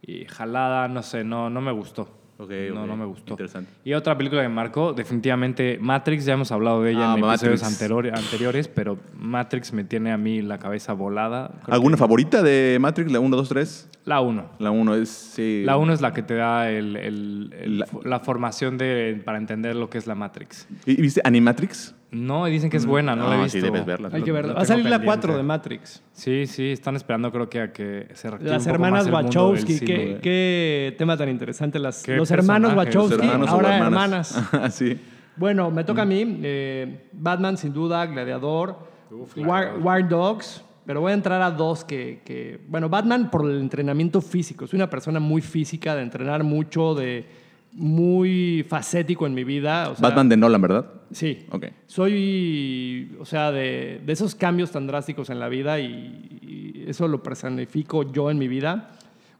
Y jalada, no sé, no, no me gustó.
Ok,
no,
ok.
no me gustó.
Interesante.
Y otra película que me marcó, definitivamente Matrix, ya hemos hablado de ella
Ah,
en episodios anteriores, anteriores, pero Matrix me tiene a mí la cabeza volada. Creo
¿Alguna
que-
favorita de Matrix? ¿La 1, 2, 3?
La 1.
La 1 es, sí.
La 1 es la que te da el- el- el-
La-
la, formación de, para entender lo que es la Matrix.
¿Y y viste Animatrix?
No, y dicen que es buena, no, la he visto.
sí, debes verla.
Hay
Lo-
que verla. Va a salir la
pendiente.
4 de Matrix.
Sí, sí, están esperando creo que a que se
Las hermanas
más el mundo del
Wachowski, qué, qué tema tan interesante. Las, los hermanos
personajes,
Los
Wachowski,
hermanos
ahora hermanas.
sí.
Bueno, me toca a mí. eh, Batman, sin duda, Gladiador,
Uf,
War. War Dogs. Pero voy a entrar a dos que, que- Bueno, Batman por el entrenamiento físico. Soy una persona muy física, de entrenar mucho, de muy facético en mi vida. o sea,
Batman de Nolan, ¿verdad?
Sí.
Ok.
Soy, o sea, de, de esos cambios tan drásticos en la vida y, y eso lo personifico yo en mi vida.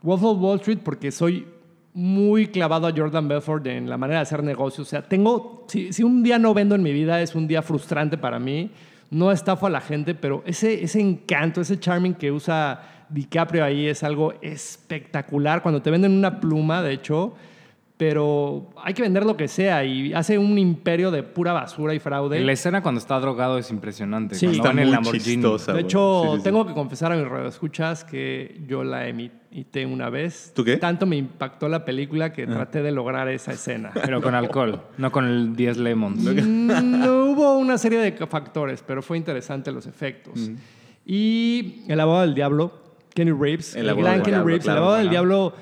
Wolf of Wall Street porque soy muy clavado a Jordan Belfort en la manera de hacer negocios. O sea, tengo, si, si un día no vendo en mi vida es un día frustrante para mí. No estafo a la gente, pero ese, ese encanto, ese charming que usa DiCaprio ahí es algo espectacular. Cuando te venden una pluma, de hecho, pero hay que vender lo que sea y hace un imperio de pura basura y fraude.
La escena cuando está drogado es impresionante.
Sí.
Está
va en el
muy
Lamborghini.
chistosa.
De hecho,
Sí, sí, sí.
tengo que confesar a mis radioescuchas que yo la emité una vez.
¿Tú qué?
Tanto me impactó la película que traté de lograr esa escena.
Pero con alcohol, no con el 10 Lemons.
Mm, no hubo una serie de factores, pero fue interesante los efectos. Y El abogado del diablo, Kenny Reeves,
El
el,
abogado
gran
del
Kenny
diablo,
Reeves,
claro,
El abogado del diablo.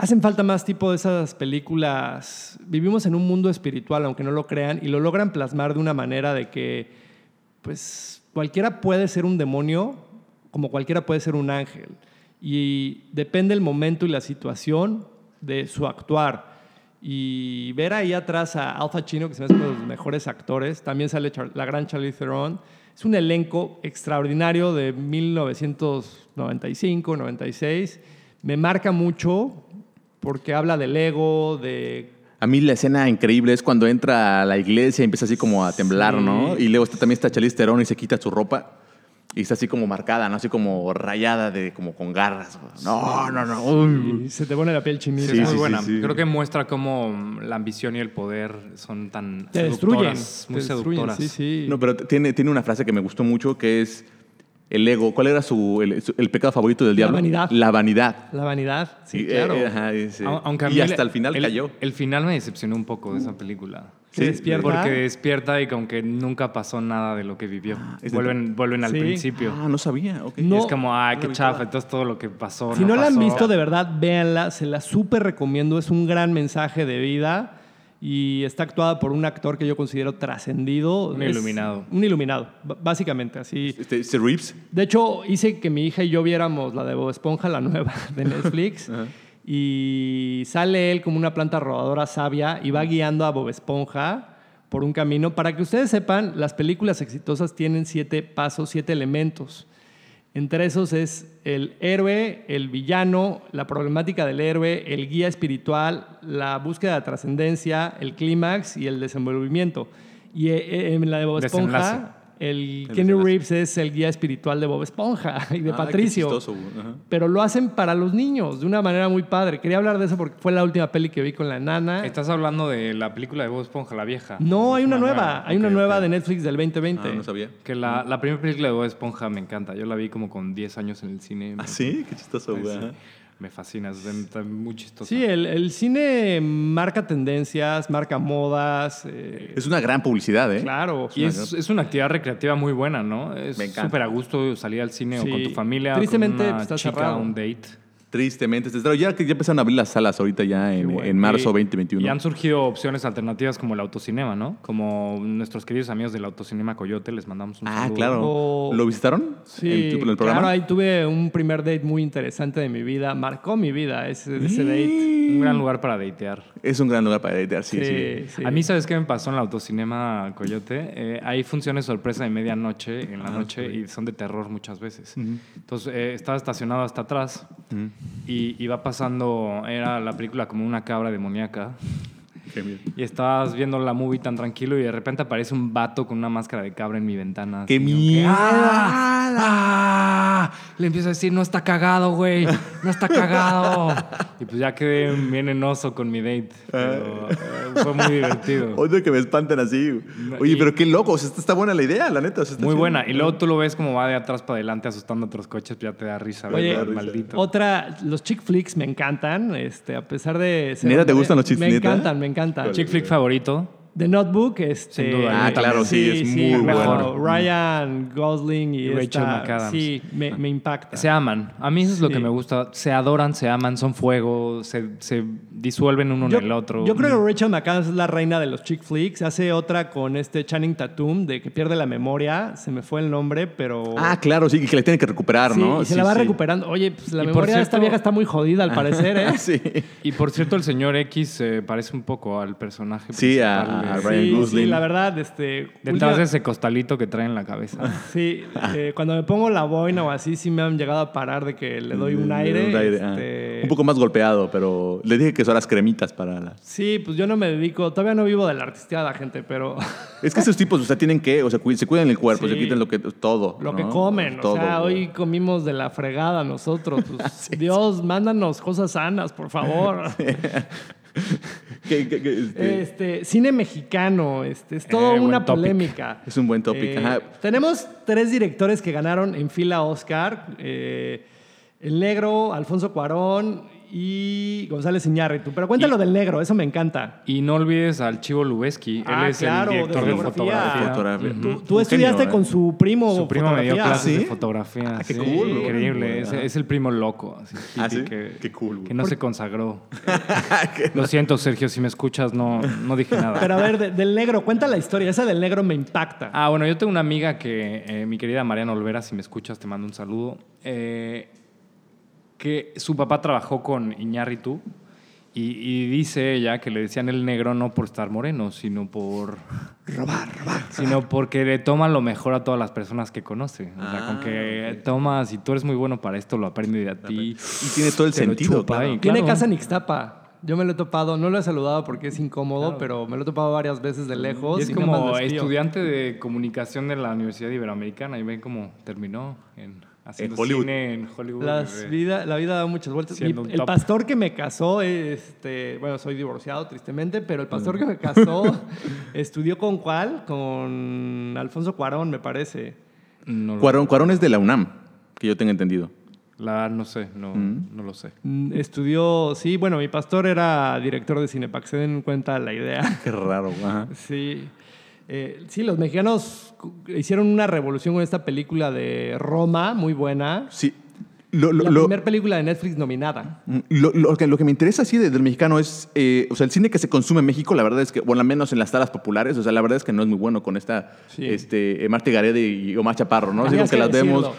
Hacen falta más tipo de esas películas. Vivimos en un mundo espiritual, aunque no lo crean, y lo logran plasmar de una manera de que, pues, cualquiera puede ser un demonio, como cualquiera puede ser un ángel. Y depende el momento y la situación de su actuar. Y ver ahí atrás a Al Pacino, que se me hace uno de los mejores actores, también sale la gran Charlize Theron. Es un elenco extraordinario de 1995, 96. Me marca mucho porque habla del ego, de
A mí la escena increíble es cuando entra a la iglesia y empieza así como a temblar,
Sí.
¿no? Y luego está, también está Charlize Theron y se quita su ropa. Y está así como marcada, ¿no? Así como rayada de como con garras. No, no, no. uy.
Se te pone la piel chinita.
Sí, es
Sí,
muy
sí,
buena.
sí.
Creo que muestra cómo la ambición y el poder son tan
Te destruyen.
seductoras,
te
muy
destruyen,
seductoras.
Sí, sí.
No, pero tiene, tiene una frase que me gustó mucho que es el ego. ¿Cuál era su, el, su- el pecado favorito del diablo?
vanidad.
La vanidad.
La vanidad. Sí,
Y,
claro.
eh, ajá,
Aunque a
y hasta
el-
el final
el-
cayó.
El final me decepcionó un poco de esa película.
Se
Sí,
despierta.
Porque despierta y como que nunca pasó nada de lo que vivió.
es de-
vuelven vuelven al
Sí.
principio.
Ah, no sabía. ok.
No.
Y es como, ay,
No
qué
la
chafa. Entonces todo lo que pasó.
Si no, la han visto, de verdad, véanla. Se la súper recomiendo. Es un gran mensaje de vida. Y está actuada por un actor que yo considero trascendido.
Un
Es
iluminado.
Un iluminado, básicamente. Así.
Este, este Reeves.
De hecho, hice que mi hija y yo viéramos la de Bob Esponja, la nueva de Netflix. y sale él como una planta rodadora sabia y va guiando a Bob Esponja por un camino. Para que ustedes sepan, las películas exitosas tienen siete pasos, siete elementos. Entre esos es el héroe, el villano, la problemática del héroe, el guía espiritual, la búsqueda de trascendencia, el clímax y el desenvolvimiento. Y eh, en la de Esponja. El,
El
Kenny. Reeves es el guía espiritual de Bob Esponja y de
Ah, qué
Patricio.
chistoso, güey. Ajá.
Pero lo hacen para los niños de una manera muy padre. Quería hablar de eso porque fue la última peli que vi con la nana.
Estás hablando de la película de Bob Esponja, la vieja.
No, hay una nueva. Hay una nueva de Netflix del 2020.
Ah, no sabía.
Que la, la primera película de Bob Esponja me encanta. Yo la vi como con 10 años en el cine.
¿Ah, sí? Qué chistoso,
Sí,
güey.
Me fascina, es está muy chistoso.
Sí, el, el cine marca tendencias, marca modas. eh,
Es una gran publicidad, ¿eh?
claro.
Y es, es una actividad recreativa muy buena, ¿no? Es súper a gusto salir al cine
Sí.
o con tu familia.
Tristemente,
con una
pues, está
chica,
cerrado.
un date.
Tristemente. Pero ya que ya empezaron a abrir las salas ahorita ya en,
bueno.
en marzo
Y-
2021.
Y han surgido opciones alternativas como el autocinema, ¿no? Como nuestros queridos amigos del autocinema Coyote, les mandamos un
Ah,
saludo.
claro. ¿Lo visitaron?
Sí,
¿En, tu- en el programa?
claro, ahí tuve un primer date muy interesante de mi vida. Marcó mi vida ese, ese date.
Un gran lugar para datear.
Es un gran lugar para datear, sí, sí.
sí.
A mí, ¿sabes qué me pasó en el autocinema Coyote? Eh, hay funciones sorpresa de medianoche en la
Ah,
noche y son de terror muchas veces. Entonces, eh, estaba estacionado hasta atrás y iba pasando, era la película como una cabra demoníaca.
Qué bien.
Y estabas viendo la movie tan tranquilo y de repente aparece un vato con una máscara de cabra en mi ventana.
¡Qué
así, como que,
mierda!
¡Ah! ¡Ah! Le empiezo a decir, no está cagado, güey. No está cagado. y pues ya quedé bien enoso con mi date. Pero eh, fue muy divertido.
Odio que me espanten así. Oye,
y-
pero qué loco. O sea, está, está buena la idea, la neta. o sea, está
Muy
chido.
buena. Y luego tú lo ves como va de atrás para adelante asustando a otros coches, pues ya te da risa.
Oye,
maldito.
Otra, los chick flicks me encantan, este, a pesar de ser
¿Neta te gustan los chick
Me
flicks, neta?
encantan, me encantan.
Chick flick favorito.
The Notebook, este,
Sin duda,
Ah, claro, sí, es muy
mejor.
bueno.
Ryan Gosling y,
Rachel
esta-
McAdams.
Sí, me, me impacta.
Se aman. A mí eso es lo que me gusta. Se adoran, se aman, son fuego, se, se disuelven uno
yo,
en el otro.
yo creo que Rachel McAdams es la reina de los chick flicks. Hace otra con este Channing Tatum de que pierde la memoria. Se me fue el nombre, pero.
Ah, claro, sí, que le tienen que recuperar,
Sí,
¿no?
y se
Sí,
la va
sí.
recuperando. Oye, pues la
Y
memoria de esta vieja está muy jodida al parecer, ¿eh?
sí.
Y por cierto, el señor X eh, parece un poco al personaje
Sí, a-
principal
a Ryan
sí,
Gosling.
sí, la verdad, este.
Detrás de ese costalito que trae en la cabeza.
Sí, eh, cuando me pongo la boina o así, sí me han llegado a parar de que le doy un aire.
un aire, ah.
este,
Un poco más golpeado, pero le dije que son las cremitas para la...
Sí, pues yo no me dedico, todavía no vivo de la artisteada, gente, pero
Es que esos tipos, o sea, tienen que, o sea, se cuidan el cuerpo,
Sí.
se quitan lo que, todo.
lo
¿no?
que comen,
Todo,
o sea,
güey.
hoy comimos de la fregada nosotros. pues, Dios, mándanos cosas sanas, por favor.
¿Qué- qué- qué, este,
Este, cine mexicano, este, es toda
Eh,
una
topic.
polémica.
Es un buen topic,
Eh. Tenemos tres directores que ganaron en fila Oscar. eh, el negro, Alfonso Cuarón y González Iñárritu. Pero cuéntalo del negro, eso me encanta.
Y no olvides al Chivo Lubeski.
Ah,
Él es
claro,
el
de
director de
fotografía. Tú, estudiaste
genio, ¿eh?
con su primo.
Su primo me dio clases
¿sí?
de fotografía.
Ah, qué
sí,
cool, güey.
Increíble. Es, es el primo loco. así,
Ah,
que,
Qué cool, güey.
Que no se consagró. Lo siento, Sergio, si me escuchas, no, no dije nada.
Pero a ver, de- del negro, cuenta la historia. Esa del negro me impacta.
Ah, bueno, yo tengo una amiga que, eh, mi querida Mariana Olvera, si me escuchas, te mando un saludo. eh, que su papá trabajó con Iñárritu y, y dice ella que le decían el negro no por estar moreno, sino por.
Robar, robar.
Sino porque le toma lo mejor a todas las personas que conoce. O sea, con
Ah,
que tomas y tú eres muy bueno para esto, lo aprende de a ti.
Y tiene todo el sentido,
chupa
claro.
y-
Tiene
claro.
casa en Ixtapa. Yo me lo he topado, no lo he saludado porque es incómodo, pero me lo he topado varias veces de lejos.
Y es
y
como estudiante de comunicación de la Universidad Iberoamericana y ven cómo terminó en, haciendo
Hollywood.
cine en Hollywood.
Las vida, la vida da muchas vueltas. Mi- el pastor que me casó, este, bueno, soy divorciado tristemente, pero el pastor que me casó estudió con cuál? Con Alfonso Cuarón, me parece.
no
Cuarón, Cuarón es de la UNAM, que yo tenga entendido.
La no sé, no,
Mm.
no lo sé.
Mm, Estudió, sí, bueno, mi pastor era director de cine, para que se den cuenta la idea.
Qué raro. Ajá.
Sí. Eh, sí, los mexicanos hicieron una revolución con esta película de Roma, muy buena.
Sí. Lo, lo-
la
lo-
primera película de Netflix nominada.
Lo, lo que, lo que me interesa así de- del mexicano es, eh, o sea, el cine que se consume en México, la verdad es que, bueno, al menos en las salas populares, o sea, la verdad es que no es muy bueno con esta,
Sí.
este, eh, Marta Gareda y Omar Chaparro, ¿no? Así que
que
las vemos. o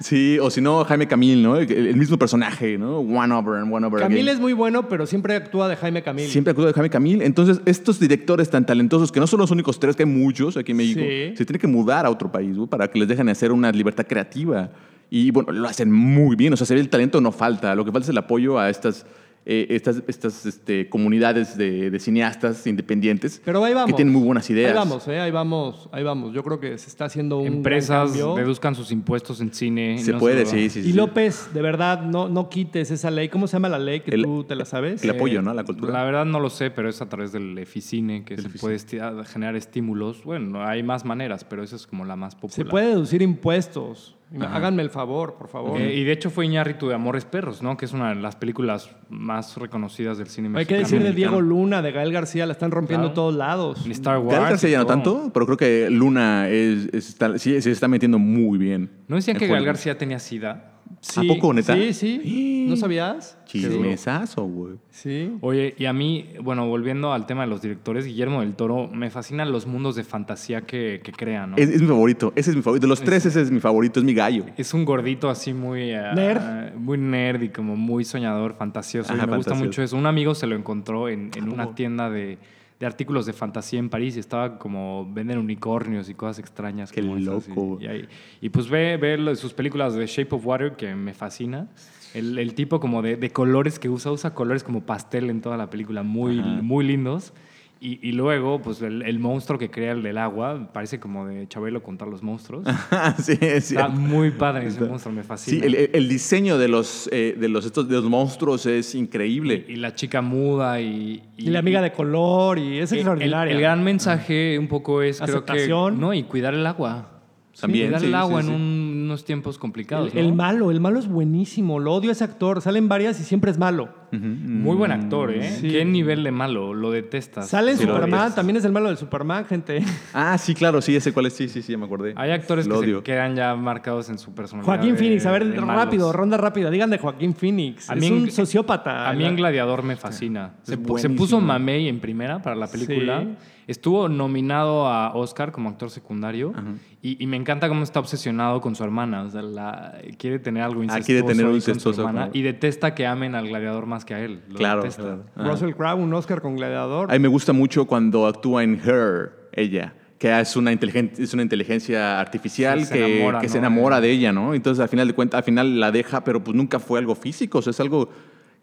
sí, o si no, Jaime Camil, ¿no? El, el mismo personaje, ¿no? One over and one over
Camil
again.
es muy bueno, pero siempre actúa de Jaime Camil.
Siempre acudo de Jaime Camil. Entonces, estos directores tan talentosos, que no son los únicos tres, que hay muchos aquí en México,
Sí.
se tienen que mudar a otro país ¿no? para que les dejen hacer una libertad creativa. Y bueno, lo hacen muy bien. O sea, se ve el talento, no falta. Lo que falta es el apoyo a estas, eh, estas, estas este, comunidades de, de cineastas independientes
Pero ahí vamos.
que tienen muy buenas ideas.
Ahí vamos, ¿eh? ahí vamos, ahí vamos. Yo creo que se está haciendo un
Empresas
cambio.
deduzcan sus impuestos en cine.
Se
no
puede,
solo-
sí, sí,
Y
sí.
López, de verdad, no, no quites esa ley. ¿Cómo se llama la ley que
El-
tú te la sabes?
el apoyo, ¿no? A la cultura.
La verdad no lo sé, pero es a través del Eficine que
El
se
Eficine.
puede esti- generar estímulos. Bueno, hay más maneras, pero esa es como la más popular.
Se puede deducir impuestos.
Ajá.
Háganme el favor, por favor.
Eh, y de hecho fue Iñárritu de Amores Perros, ¿no? Que es una de las películas más reconocidas del cine
Hay que decir de. Diego Luna, de Gael García, la están rompiendo
Claro.
todos lados.
En Star Wars.
Gael García ya no tanto, pero creo que Luna es, es- está- sí, se está metiendo muy bien.
¿No decían que Gael. García tenía sida?
Sí,
¿A poco, neta?
Sí, sí. ¿No sabías?
Chismesazo, güey.
Sí.
Oye, y a mí, bueno, volviendo al tema de los directores, Guillermo del Toro, me fascinan los mundos de fantasía que, que crea, ¿no?
Es, es mi favorito. Ese es mi favorito. De los tres, ese es mi favorito. Es mi gallo.
Es un gordito así muy... ah,
Nerd.
Muy nerd y como muy soñador, fantasioso.
Ajá,
y me gusta mucho eso. Un amigo se lo encontró en, en
¿A
una tienda de, de artículos de fantasía en París y estaba como... Venden unicornios y cosas extrañas.
Qué
como esas,
loco.
Y, y ahí- y pues ve, ve sus películas de Shape of Water que me fascina. El, el tipo como de, de colores que usa, usa colores como pastel en toda la película, muy,
Ajá.
muy lindos. Y, y luego, pues el, el monstruo que crea el del agua, parece como de Chabelo contra los monstruos.
sí, sí.
Está muy padre ese monstruo, me fascina.
Sí, el, el- el diseño de los, eh, de los, estos, de los monstruos es increíble.
y, y la chica muda y...
Y, la amiga de color, y es
el-
extraordinaria.
El, gran mensaje un poco es, creo que...
Aceptación.
No, y cuidar el agua.
También,
Cuidar
sí,
el agua
sí,
en
sí.
un- unos tiempos complicados,
El, el malo, el malo es buenísimo. Lo odio a ese actor. Salen varias y siempre es malo.
Muy buen actor, ¿eh?
Sí.
¿Qué nivel de malo? Lo detestas.
Sale en
Sí,
Superman, también es el malo del Superman, gente.
Ah, sí, claro, sí, ese cuál es. Sí, sí, sí, ya me acordé.
Hay actores
Lo
que
odio.
se quedan ya marcados en su personalidad.
Joaquín
de-
Phoenix, a ver,
de malos.
rápido, ronda rápida. Digan de Joaquín Phoenix.
A
es
mí
un sociópata.
A mí en Gladiador me fascina. Se, se puso Mamey en primera para la película.
Sí.
Estuvo nominado a Oscar como actor secundario. Y, y me encanta cómo está obsesionado con su hermana. O sea, la- quiere tener algo incestuoso.
Ah, quiere tener un
ahí con su
incestuoso,
hermana,
claro.
Y detesta que amen al gladiador más que a él. Lo
Claro, claro.
Russell Crowe, un Oscar con Gladiador.
A mí me gusta mucho cuando actúa en Her, ella, que es una, inteligen- es una inteligencia artificial
Sí, se
que,
enamora,
que
¿no?
se enamora de ella, ¿no? Entonces, al final de cuentas, al final la deja, pero pues nunca fue algo físico, o sea, es algo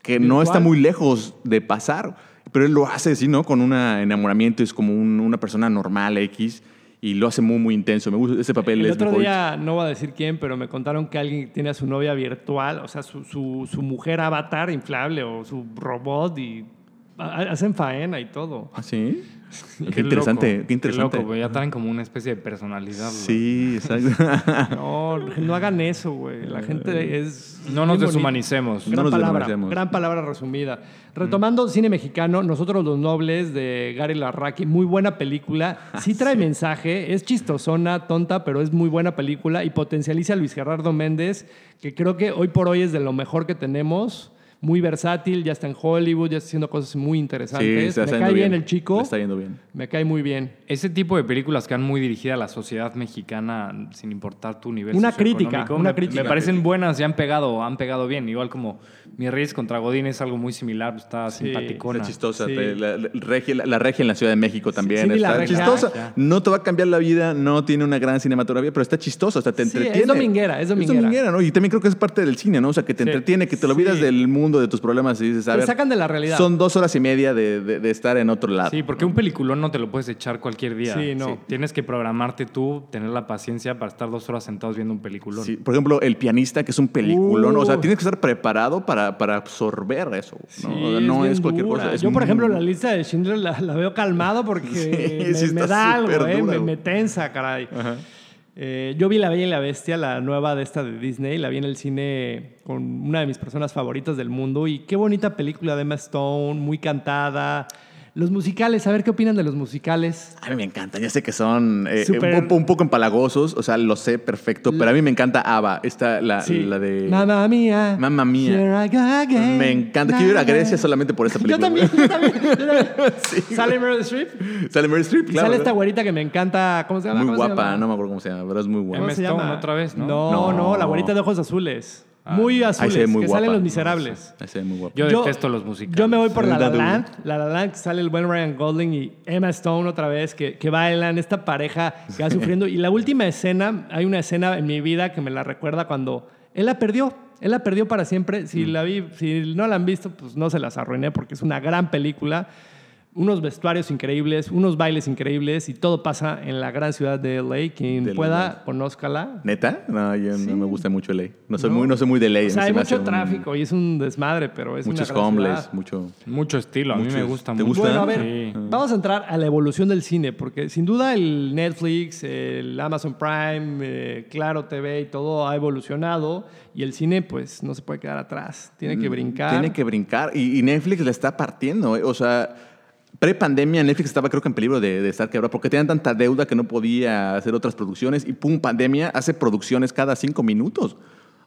que no está muy lejos de pasar, pero él lo hace así, ¿no? Con un enamoramiento, es como un- una persona normal, X, y lo hace muy, muy intenso. Me gusta ese papel.
El
es
otro
favorito.
día, no voy a decir quién, pero me contaron que alguien tiene a su novia virtual, o sea, su, su, su mujer avatar inflable o su robot y ha- hacen faena y todo.
¿Ah, sí? Qué,
Qué
interesante,
loco,
qué interesante.
loco, ya traen como una especie de personalidad.
sí, exacto.
No, no hagan eso, güey. La gente es...
No nos deshumanicemos.
No
Gran
nos
palabra,
deshumanicemos.
gran palabra resumida. Retomando cine mexicano, Nosotros los Nobles de Gary Larraqui, muy buena película. Sí trae mensaje, es chistosona, tonta, pero es muy buena película y potencializa a Luis Gerardo Méndez, que creo que hoy por hoy es de lo mejor que tenemos. Muy versátil, ya está en Hollywood, ya está haciendo cosas muy
Sí,
interesantes.
se
Me cae bien
bien.
el chico,
Le está yendo bien.
me cae muy bien.
Ese tipo de películas que han muy dirigida a la sociedad mexicana, sin importar tu nivel
Una crítica, una
me,
crítica.
Me parecen buenas y han pegado, han pegado bien. Igual como Mi Reyes contra Godín es algo muy similar, está
Sí,
simpaticona.
Está chistosa.
Sí.
La, la regia, la regia en la Ciudad de México también.
La
está
Regia.
chistosa.
Ya.
No te va a cambiar la vida, no tiene una gran cinematografía, pero está chistosa, hasta te
Sí, es
entretiene.
dominguera, es dominguera.
¿no? Y también creo que es parte del cine, ¿no? O sea, que te
Sí.
entretiene, que te lo olvidas
Sí.
del mundo mundo, de tus problemas y dices, a
Te
ver,
sacan de la realidad.
son dos horas y media de, de- de estar en otro lado.
Sí, porque un peliculón no te lo puedes echar cualquier día.
Sí, no.
Tienes que programarte tú, tener la paciencia para estar dos horas sentados viendo un peliculón.
Sí, por ejemplo, El pianista, que es un peliculón. o sea,
Uh.
tienes que estar preparado para, para absorber eso. ¿no?
Sí,
O sea, no es cualquier
dura.
cosa. es
Yo, por ejemplo, la lista de Schindler la, la veo calmado porque
Sí,
me,
sí
me da algo, ¿eh? me, tensa, caray.
Ajá.
Eh, yo vi La Bella y la Bestia, la nueva de esta de Disney, la vi en el cine con una de mis personas favoritas del mundo y qué bonita película de Emma Stone, muy cantada. Los musicales, a ver qué opinan de los musicales.
A mí me encantan. Ya sé que son eh, un, po- un poco empalagosos. O sea, lo sé perfecto. Pero a mí me encanta Ava. Esta, la,
Sí.
la de...
Mamma mía.
Mamma mía.
Here I go again.
Me encanta. Quiero ir a Grecia solamente por esta
Yo
película.
también, yo también. yo también. Sale Meryl Streep.
Sale Meryl Streep,
Y
claro.
sale esta güerita que me encanta. ¿Cómo se llama?
Muy
¿Cómo se
guapa.
llama?
No me acuerdo cómo se llama, pero es muy guapa.
¿Cómo se llama?
otra vez, ¿no?
No,
No.
no, la güerita de ojos azules. Muy
Ahí
azules,
muy
que
guapa.
salen los
No,
miserables.
Ahí se ve muy guapa.
Yo, detesto los musicales.
Yo me voy por La La. Land. La La Land, que sale el buen Ryan Gosling y Emma Stone otra vez, que, que bailan, esta pareja que va sufriendo. Y la última escena, hay una escena en mi vida que me la recuerda cuando él la perdió. Él la perdió para siempre.
Mm.
Si, la vi, si no la han visto, pues no se las arruiné porque es una gran película. Unos vestuarios increíbles, unos bailes increíbles y todo pasa en la gran ciudad de LA. Quien
De
pueda,
LA.
conózcala.
¿Neta? No, yo
Sí.
no me gusta mucho LA. No soy,
No.
muy, no soy muy de LA.
O sea, hay mucho
un-
tráfico y es un desmadre, pero es
Muchos
una gran
homeless,
ciudad.
mucho...
Mucho estilo, a mí
Muchos.
me gusta
¿Te
mucho.
gusta?
Bueno, a ver,
Sí.
vamos a entrar a la evolución del cine, porque sin duda el Netflix, el Amazon Prime, eh, Claro TV y todo ha evolucionado y el cine pues no se puede quedar atrás, tiene que brincar.
Mm, Tiene que brincar. Y, y Netflix la está partiendo. eh. O sea, pre-pandemia Netflix estaba creo que en peligro de, de estar quebrado porque tenían tanta deuda que no podía hacer otras producciones. Y pum, pandemia hace producciones cada cinco minutos.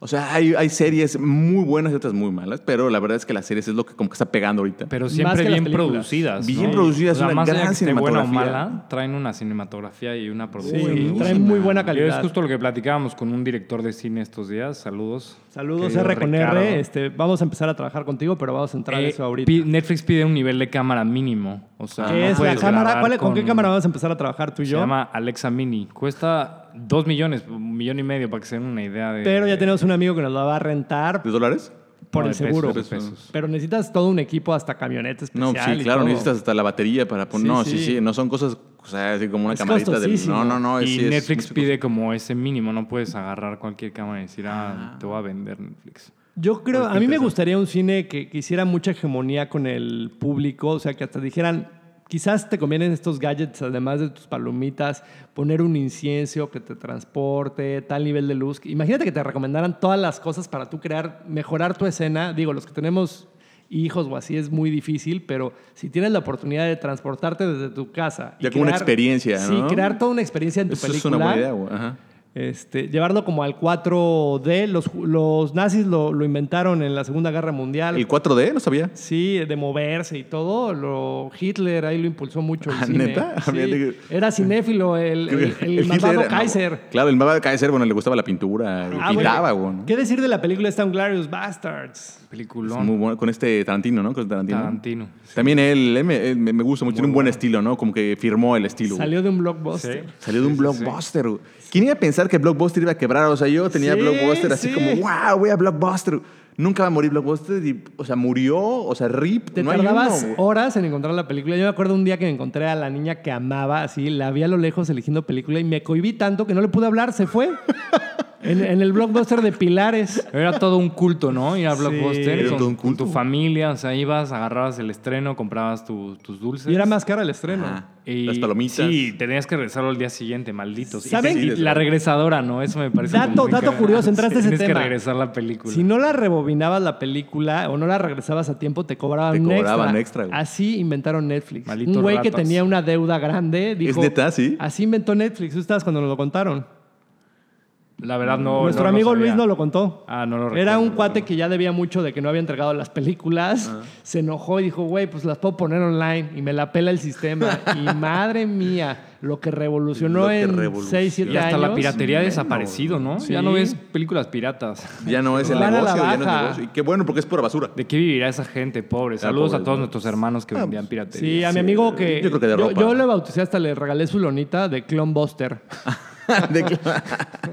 O sea, hay, hay series muy buenas y otras muy malas, pero la verdad es que las series es lo que como que está pegando ahorita.
Pero siempre bien producidas.
Bien
¿no?
producidas,
O sea,
una
más
gran
esté buena o
cinematografía.
mala, traen una cinematografía y una
Sí,
producción.
Buenísima.
traen muy buena
Y es
calidad.
justo lo que platicábamos con un director de cine estos días. Saludos.
Saludos R con. R, este, vamos a empezar a trabajar contigo, pero vamos a entrar a
Eh,
eso ahorita.
Netflix pide un nivel de cámara mínimo. O sea,
¿Qué
no
es la
puedes
cámara?
grabar
¿Cuál- ¿Con qué cámara vamos a empezar a trabajar tú y
Se
yo?
llama Alexa Mini. Cuesta dos millones, un millón y medio para que se den una idea de.
Pero ya tenemos un amigo que nos la va a rentar
¿De dólares?
por
No,
el
de pesos,
seguro.
de pesos.
Pero necesitas todo un equipo, hasta camioneta
No,
especial.
sí,
y
claro,
todo.
necesitas hasta la batería para poner.
Sí,
no, sí.
sí.
sí, no son cosas, o sea, así como una
Es
camarita del.
costosísimo.
No, no, no. es-
y
sí
Netflix pide como ese mínimo. No puedes agarrar cualquier cámara y decir, ah, te voy a vender Netflix.
Yo creo,
qué
a mí me gustaría un cine que, que hiciera mucha hegemonía con el público, o sea, que hasta dijeran, quizás te convienen estos gadgets, además de tus palomitas, poner un incienso que te transporte, tal nivel de luz. Imagínate que te recomendaran todas las cosas para tú crear, mejorar tu escena. Digo, los que tenemos hijos o así es muy difícil, pero si tienes la oportunidad de transportarte desde tu casa.
Ya como una experiencia,
Sí,
¿no?
crear toda una experiencia en tu
Eso
película.
es una buena idea. Ajá.
Este, llevarlo como al 4D. Los, los nazis lo, lo inventaron en la Segunda Guerra Mundial.
¿El 4D? No sabía.
Sí, de moverse y todo. Lo, Hitler ahí lo impulsó mucho el
Ah,
cine.
¿neta?
Sí, Era cinéfilo, el, el, malvado
era- no,
Kaiser.
claro, el malvado Kaiser, bueno, le gustaba la pintura,
Ah,
pintaba,
bueno. ¿Qué decir de la película esta Glorious Bastards?
Es
Peliculón.
muy bueno, con este Tarantino, ¿no? Con Tarantino.
Tarantino.
También él, él me, él me- me gusta mucho, tiene un buen estilo, ¿no? Como que firmó el estilo.
Salió de un blockbuster.
Sí.
Salió de un
Sí, sí, sí.
blockbuster. ¿Quién iba a pensar que Blockbuster iba a quebrar? O sea, yo tenía
Sí,
Blockbuster así
sí.
como, wow, voy a Blockbuster. Nunca va a morir Blockbuster. y, o sea, murió, o sea, RIP.
Te
no hay
tardabas
uno,
horas en encontrar la película. Yo me acuerdo un día que me encontré a la niña que amaba, así, la vi a lo lejos eligiendo película y me cohibí tanto que no le pude hablar, se fue. en, en el blockbuster de Pilares.
Era todo un culto, ¿no? Ir a
Sí.
Blockbuster
Era
con,
todo un
con
culto.
tu familia. O sea, ibas, agarrabas el estreno, comprabas tu- tus dulces.
Y era más cara el estreno.
Ajá.
Y-
Las palomitas.
Sí, tenías que regresarlo al día siguiente, malditos.
¿Saben?
te- y
Sí,
la regresadora, ¿no? Eso me parece.
Dato-
como
dato curioso, entraste a ese
Tienes
tema.
que regresar la película.
Si no la rebobinabas la película o no la regresabas a tiempo, te cobraban,
Te
un
cobraban
extra.
extra, güey.
Así inventaron Netflix.
Malditos
un güey que tenía una deuda grande dijo...
neta, sí?
Así inventó Netflix. Tú estabas cuando nos lo contaron.
La verdad, no.
Nuestro
no
amigo. Luis nos lo contó.
Ah, no lo
Era
recuerdo,
un
no
cuate que ya debía mucho de que no había entregado las películas. Se enojó y dijo, güey, pues las puedo poner online. Y me la pela el sistema. y madre mía, lo que revolucionó
Lo que
en
revolucionó.
6, 7
Y hasta
años.
la piratería ha desaparecido, ¿no?
sí.
Ya no ves películas piratas.
Ya no es el
Van
negocio, ya no es negocio. Y qué bueno, porque es pura basura.
¿De qué vivirá esa gente pobre? Saludos
pobres,
a todos
¿no?
nuestros hermanos que
Ah,
vendían
pues,
piratería.
Sí, a mi amigo que.
yo creo que de ropa.
Yo le bauticé hasta le regalé su lonita de Clone Buster.
De que-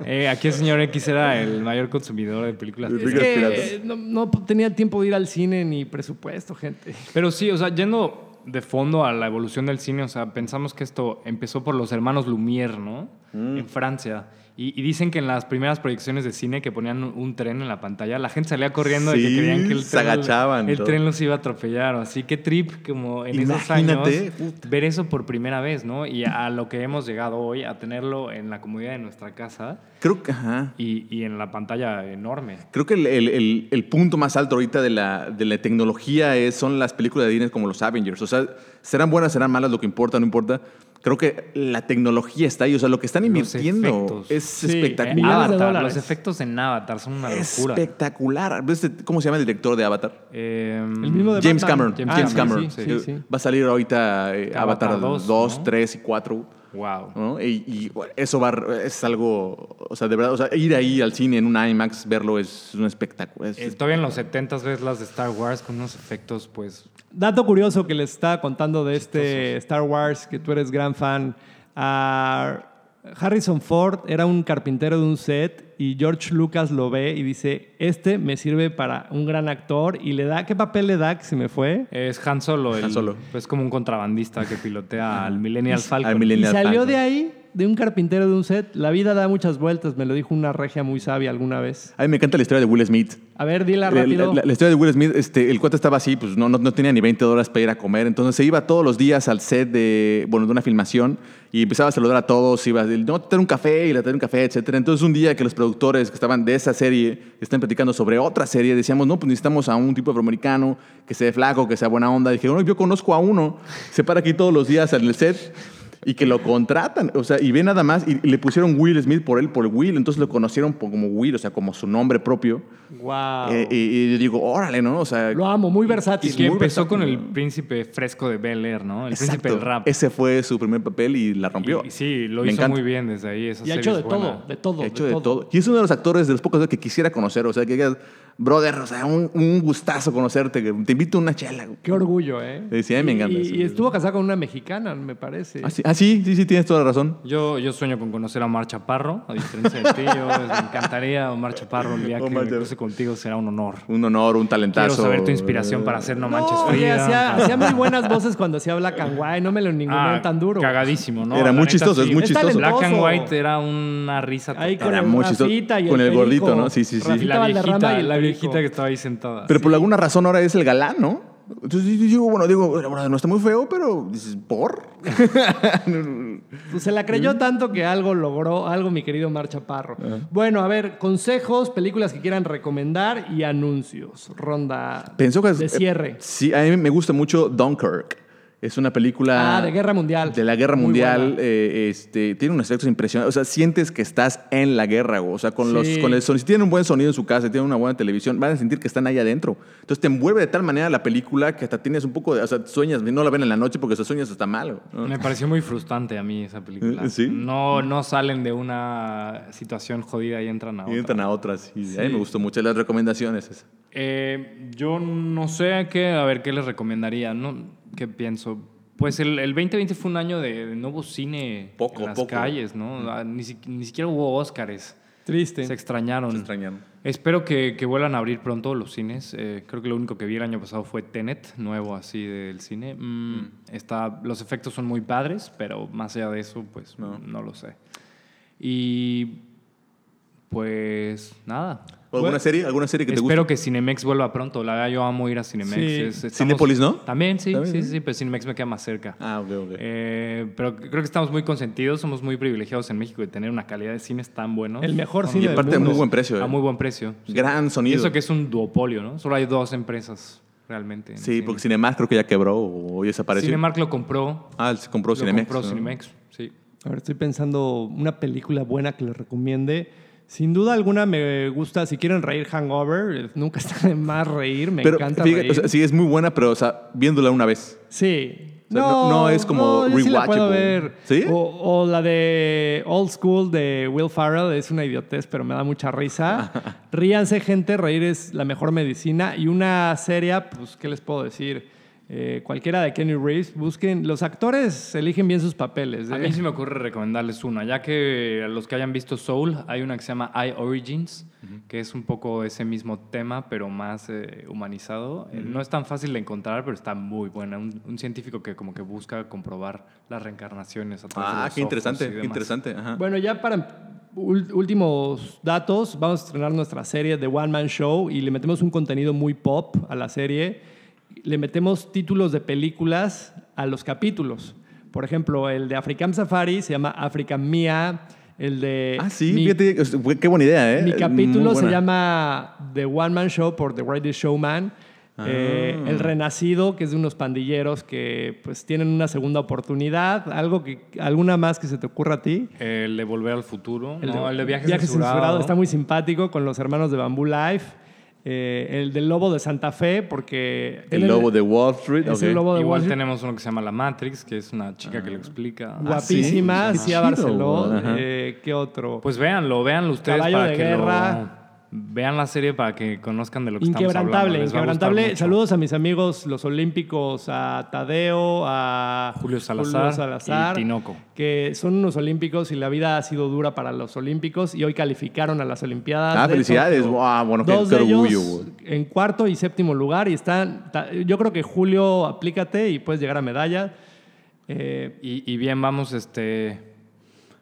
Eh, aquí el señor X era el mayor consumidor de películas.
Es que eh, no, no tenía tiempo de ir al cine ni presupuesto, gente.
Pero sí, o sea, yendo de fondo a la evolución del cine, o sea, pensamos que esto empezó por los hermanos Lumière, ¿no? En Francia. Y, y dicen que en las primeras proyecciones de cine que ponían un, un tren en la pantalla, la gente salía corriendo de que
Sí,
creían que el
se
tren,
agachaban
el tren los iba a atropellar. Así que trip, como en esos
Imagínate,
años,
puta.
ver eso por primera vez, ¿no? Y a lo que hemos llegado hoy, a tenerlo en la comodidad de nuestra casa
Creo que, ajá.
y, y en la pantalla enorme.
Creo que el, el- el- el punto más alto ahorita de la, de la tecnología es, son las películas de Disney como los Avengers. O sea, serán buenas, serán malas, lo que importa, no importa. Creo que la tecnología está ahí. O sea, lo que están invirtiendo es
Sí,
Eh,
espectacular.
Avatar,
dólares.
los efectos en Avatar son una
Es
locura.
espectacular. ¿Ves ¿Cómo se llama el director de Avatar?
Eh,
El mismo de
James
Batman.
Cameron.
James
James,
Cameron,
sí, sí,
Eh,
sí.
Va a salir ahorita eh,
Avatar
Avatar
2,
2,
¿no?
3 y 4.
Wow.
¿no? Y, eso va, es algo, o sea, de verdad, o sea, ir ahí al cine en un IMAX, verlo es un espectáculo. es-
Eh, todavía en los 70 ves las de Star Wars con unos efectos, pues.
Dato curioso que les estaba contando de este Star Wars, que tú eres gran fan. a Harrison Ford era un carpintero de un set y George Lucas lo ve y dice, este me sirve para un gran actor y le da, ¿qué papel le da que se me fue?
Es Han Solo. El,
Han Solo.
Es como un contrabandista que pilotea al Millennial Falcon.
al
Y salió
Falcon.
de ahí, de un carpintero de un set. La vida da muchas vueltas, me lo dijo una regia muy sabia alguna vez.
A mí me encanta la historia de Will Smith.
A ver, dila
La,
rápido.
la- la historia de Will Smith, este, el cuate estaba así, pues no, no, no tenía ni 20 dólares para ir a comer, entonces se iba todos los días al set de, bueno, de una filmación y empezaba a saludar a todos, iba, de, no, tener un café y le un café, etcétera. Entonces un día que los productores que estaban de esa serie están platicando sobre otra serie, decíamos, no, pues necesitamos a un tipo afroamericano que sea flaco, que sea buena onda. Dije, bueno, yo conozco a uno, se para aquí todos los días en el set y que lo contratan, o sea, y ve nada más, y le pusieron Will Smith por él, por Will, entonces lo conocieron como Will, o sea, como su nombre propio.
wow.
Eh, y, y yo digo, órale, ¿no? O sea,
lo amo, muy
Y
versátil.
que
muy
empezó
versátil,
con el príncipe fresco de Bel Air, ¿no? El
exacto.
príncipe del rap.
Ese fue su primer papel y la rompió.
Y- y sí, lo
Me
hizo
encanta.
muy bien desde ahí. Esa
Y ha hecho de
buena.
todo, de todo.
Ha hecho de todo. Y es uno de los actores de los pocos que quisiera conocer. O sea, que brother, o sea, un, un gustazo conocerte. Te invito a una chela.
Qué orgullo, ¿eh?
Sí, sí, a mí me
Y-
encanta
Y,
eso.
y estuvo casado con una mexicana, me parece.
Ah, sí, ah, sí, sí, sí, tienes toda la razón.
Yo, yo sueño con conocer a Omar Chaparro, a diferencia de ti. Yo, me encantaría Omar Chaparro. El día que
Omar
me
Chaparro.
cruce contigo será un honor.
Un honor, un
Quiero
talentazo.
saber tu inspiración para hacer No Manches
No,
Frida.
hacía, hacía muy buenas voces cuando hacía Black and White, no me lo ninguneé
Ah,
tan duro.
Cagadísimo, ¿no?
Era
La
muy
neta,
chistoso,
sí.
es muy
Es
chistoso.
talentoso.
Black and White era una risa
Ahí
total.
con
Era
el,
muy chistoso.
El
Con el gordito, ¿no? Sí, sí, sí.
Y
Rafita
la viejita, la. Viejita que estaba ahí sentada.
Pero por alguna razón ahora es el galán, ¿no? Entonces yo digo, bueno, digo, bueno, no está muy feo, pero dices, ¿por?
Pues se la creyó tanto que algo logró, algo mi querido Mar Chaparro. Bueno, a ver, consejos, películas que quieran recomendar y anuncios. Ronda
Pensó que
de cierre.
Sí, a mí me gusta mucho Dunkirk. Es una película.
Ah, de Guerra Mundial.
De la guerra
Muy
mundial. eh, este, tiene unos efectos impresionantes. O sea, sientes que estás en la guerra. güey. O sea, con, los, con el sonido. Si tienen un buen sonido en su casa, tienen una buena televisión, van a sentir que están ahí adentro. Entonces te envuelve de tal manera la película que hasta tienes un poco de. O sea, sueñas, no la ven en la noche porque esos sueños está mal.
Me pareció muy frustrante a mí esa película.
¿sí?
No, no salen de una situación jodida y entran a
Y
otra.
entran a otras. Y a mí me gustó mucho. Las recomendaciones.
Eh, yo no sé qué, a ver, qué les recomendaría, ¿no? ¿Qué pienso? Pues el, el 2020 fue un año de, de nuevo cine
Poco,
en las
poco.
calles, ¿no? Ah, Ni, si- ni siquiera hubo Óscares.
Triste.
Se extrañaron.
Se extrañaron.
Espero que, que vuelvan a abrir pronto los cines. Eh, creo que lo único que vi el año pasado fue Tenet, nuevo así del cine. Mm, está, los efectos son muy padres, pero más allá de eso, pues no,
No.
lo sé. Y pues nada.
¿O ¿Alguna serie? ¿Alguna serie que te
Espero
guste?
que Cinemex vuelva pronto. La verdad, yo amo ir a Cinemex.
Sí.
Es- estamos-
Cinépolis, ¿no?
También, sí,
También,
sí, sí, pero Cinemex me queda más cerca.
Ah, ok, ok.
Eh, pero creo que estamos muy consentidos, somos muy privilegiados en México de tener una calidad de cines tan buenos.
El mejor cine
y
del
aparte, a
mundo.
muy buen precio.
A
eh.
muy buen precio. sí.
Gran
Y
sonido.
eso que es un duopolio, ¿no? Solo hay dos empresas realmente. en
Sí,
cine.
porque Cinemark creo que ya quebró o ya desapareció.
Cinemark lo compró.
Ah, se compró
lo
Cinemex.
compró
¿no?
Cinemex, sí.
A ver, estoy pensando una película buena que les recomiende. Sin duda alguna me gusta, si quieren reír Hangover, nunca está de más reír, me
Pero
encanta
fíjate,
reír.
o sea, sí es muy buena, pero o sea, viéndola una vez.
Sí.
O sea, no- no es como
yo sí la puedo ver.
¿Sí?
O, o la de Old School de Will Farrell, es una idiotez, pero me da mucha risa. Ríanse, gente, reír es la mejor medicina. Y una serie, pues, ¿qué les puedo decir? Eh, cualquiera de Kenny Reeves, busquen. Los actores eligen bien sus papeles.
A
¿eh?
mí sí me ocurre recomendarles una, ya que a los que hayan visto Soul, hay una que se llama I Origins, que es un poco ese mismo tema, pero más eh, humanizado. Eh, No es tan fácil de encontrar, pero está muy buena. Un, un científico que como que busca comprobar las reencarnaciones a través de
Ah,
los
qué interesante, qué interesante. Ajá.
Bueno, ya para ul- últimos datos, vamos a estrenar nuestra serie The One Man Show y le metemos un contenido muy pop a la serie. Le metemos títulos de películas a los capítulos. Por ejemplo, el de African Safari se llama African Mia. El de.
ah, sí,
mi,
fíjate, qué buena idea, ¿eh?
mi capítulo se llama The One Man Show por The Greatest Showman. Eh,
Ah.
el Renacido, que es de unos pandilleros que pues tienen una segunda oportunidad. Algo que, ¿Alguna más que se te ocurra a ti?
El de Volver al Futuro,
El
no,
de
el de Viaje,
Viaje
censurado.
Censurado está muy simpático con los hermanos de Bamboo Life. Eh, el del Lobo de Santa Fe, porque...
El lobo de Wall Street.
Es
ok.
el lobo de
Igual
Wall Street.
tenemos uno que se llama La Matrix, que es una chica que lo explica.
Ah, sí,
Guapísima,
qué
Cia
chido,
Barceló. Eh, ¿Qué otro?
Pues véanlo, véanlo ustedes
Caballo
para
de
que
guerra.
lo- vean la serie para que conozcan de lo que estamos hablando. Les va a gustar
inquebrantable.
mucho.
Saludos a mis amigos los olímpicos, a Tadeo, a
Julio Salazar
Salazar,
y Tinoco.
que son unos olímpicos y la vida ha sido dura para los olímpicos y hoy calificaron a las Olimpiadas.
Ah,
de
felicidades. Ah, bueno, qué,
Dos
qué
de ellos
orgullo. güey.
en cuarto y séptimo lugar y están. ta- Yo creo que Julio, aplícate y puedes llegar a medalla. Eh,
Y, y bien, vamos este,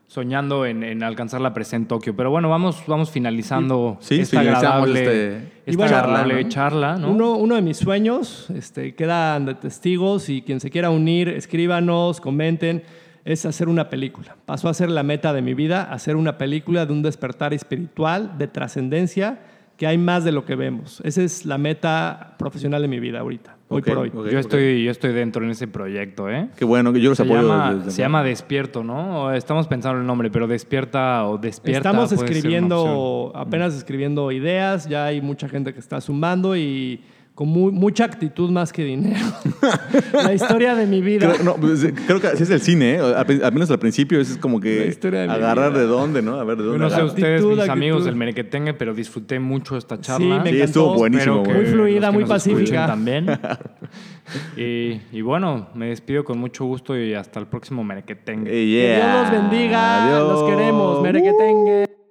soñando en, en alcanzar la presa en Tokio. Pero bueno, vamos, vamos finalizando
Sí,
esta agradable,
este-
Y
esta
bueno,
agradable
¿no?
charla. ¿no?
Uno, uno de mis sueños, este, quedan de testigos y quien se quiera unir, escríbanos, comenten, es hacer una película. Pasó a ser la meta de mi vida, hacer una película de un despertar espiritual, de trascendencia, que hay más de lo que vemos. Esa es la meta profesional de mi vida ahorita, hoy por hoy.
yo, estoy, yo estoy dentro en ese proyecto, ¿eh?
Qué bueno, que yo los
Se
apoyo.
llama,
desde-
se llama Despierto, ¿no? Estamos pensando en el nombre, pero Despierta o Despierta.
Estamos escribiendo, apenas escribiendo ideas, ya hay mucha gente que está sumando y con mu- mucha actitud más que dinero. la historia de mi vida.
Creo, no, pues, eh, creo que así es el cine, ¿eh? Al, menos al principio es como que
de
agarrar de dónde, ¿no? A ver de
Yo
dónde.
no sé
agarrar.
ustedes,
Actitud,
mis
actitud.
amigos del Merequetengue, pero disfruté mucho esta
Sí,
charla.
me
Sí,
encantó.
estuvo buenísimo.
Muy fluida, muy pacífica.
También. y, y bueno, me despido con mucho gusto y hasta el próximo Merequetengue.
Eh,
Que
yeah.
Dios los bendiga.
Adiós.
Los queremos. Merequetengue.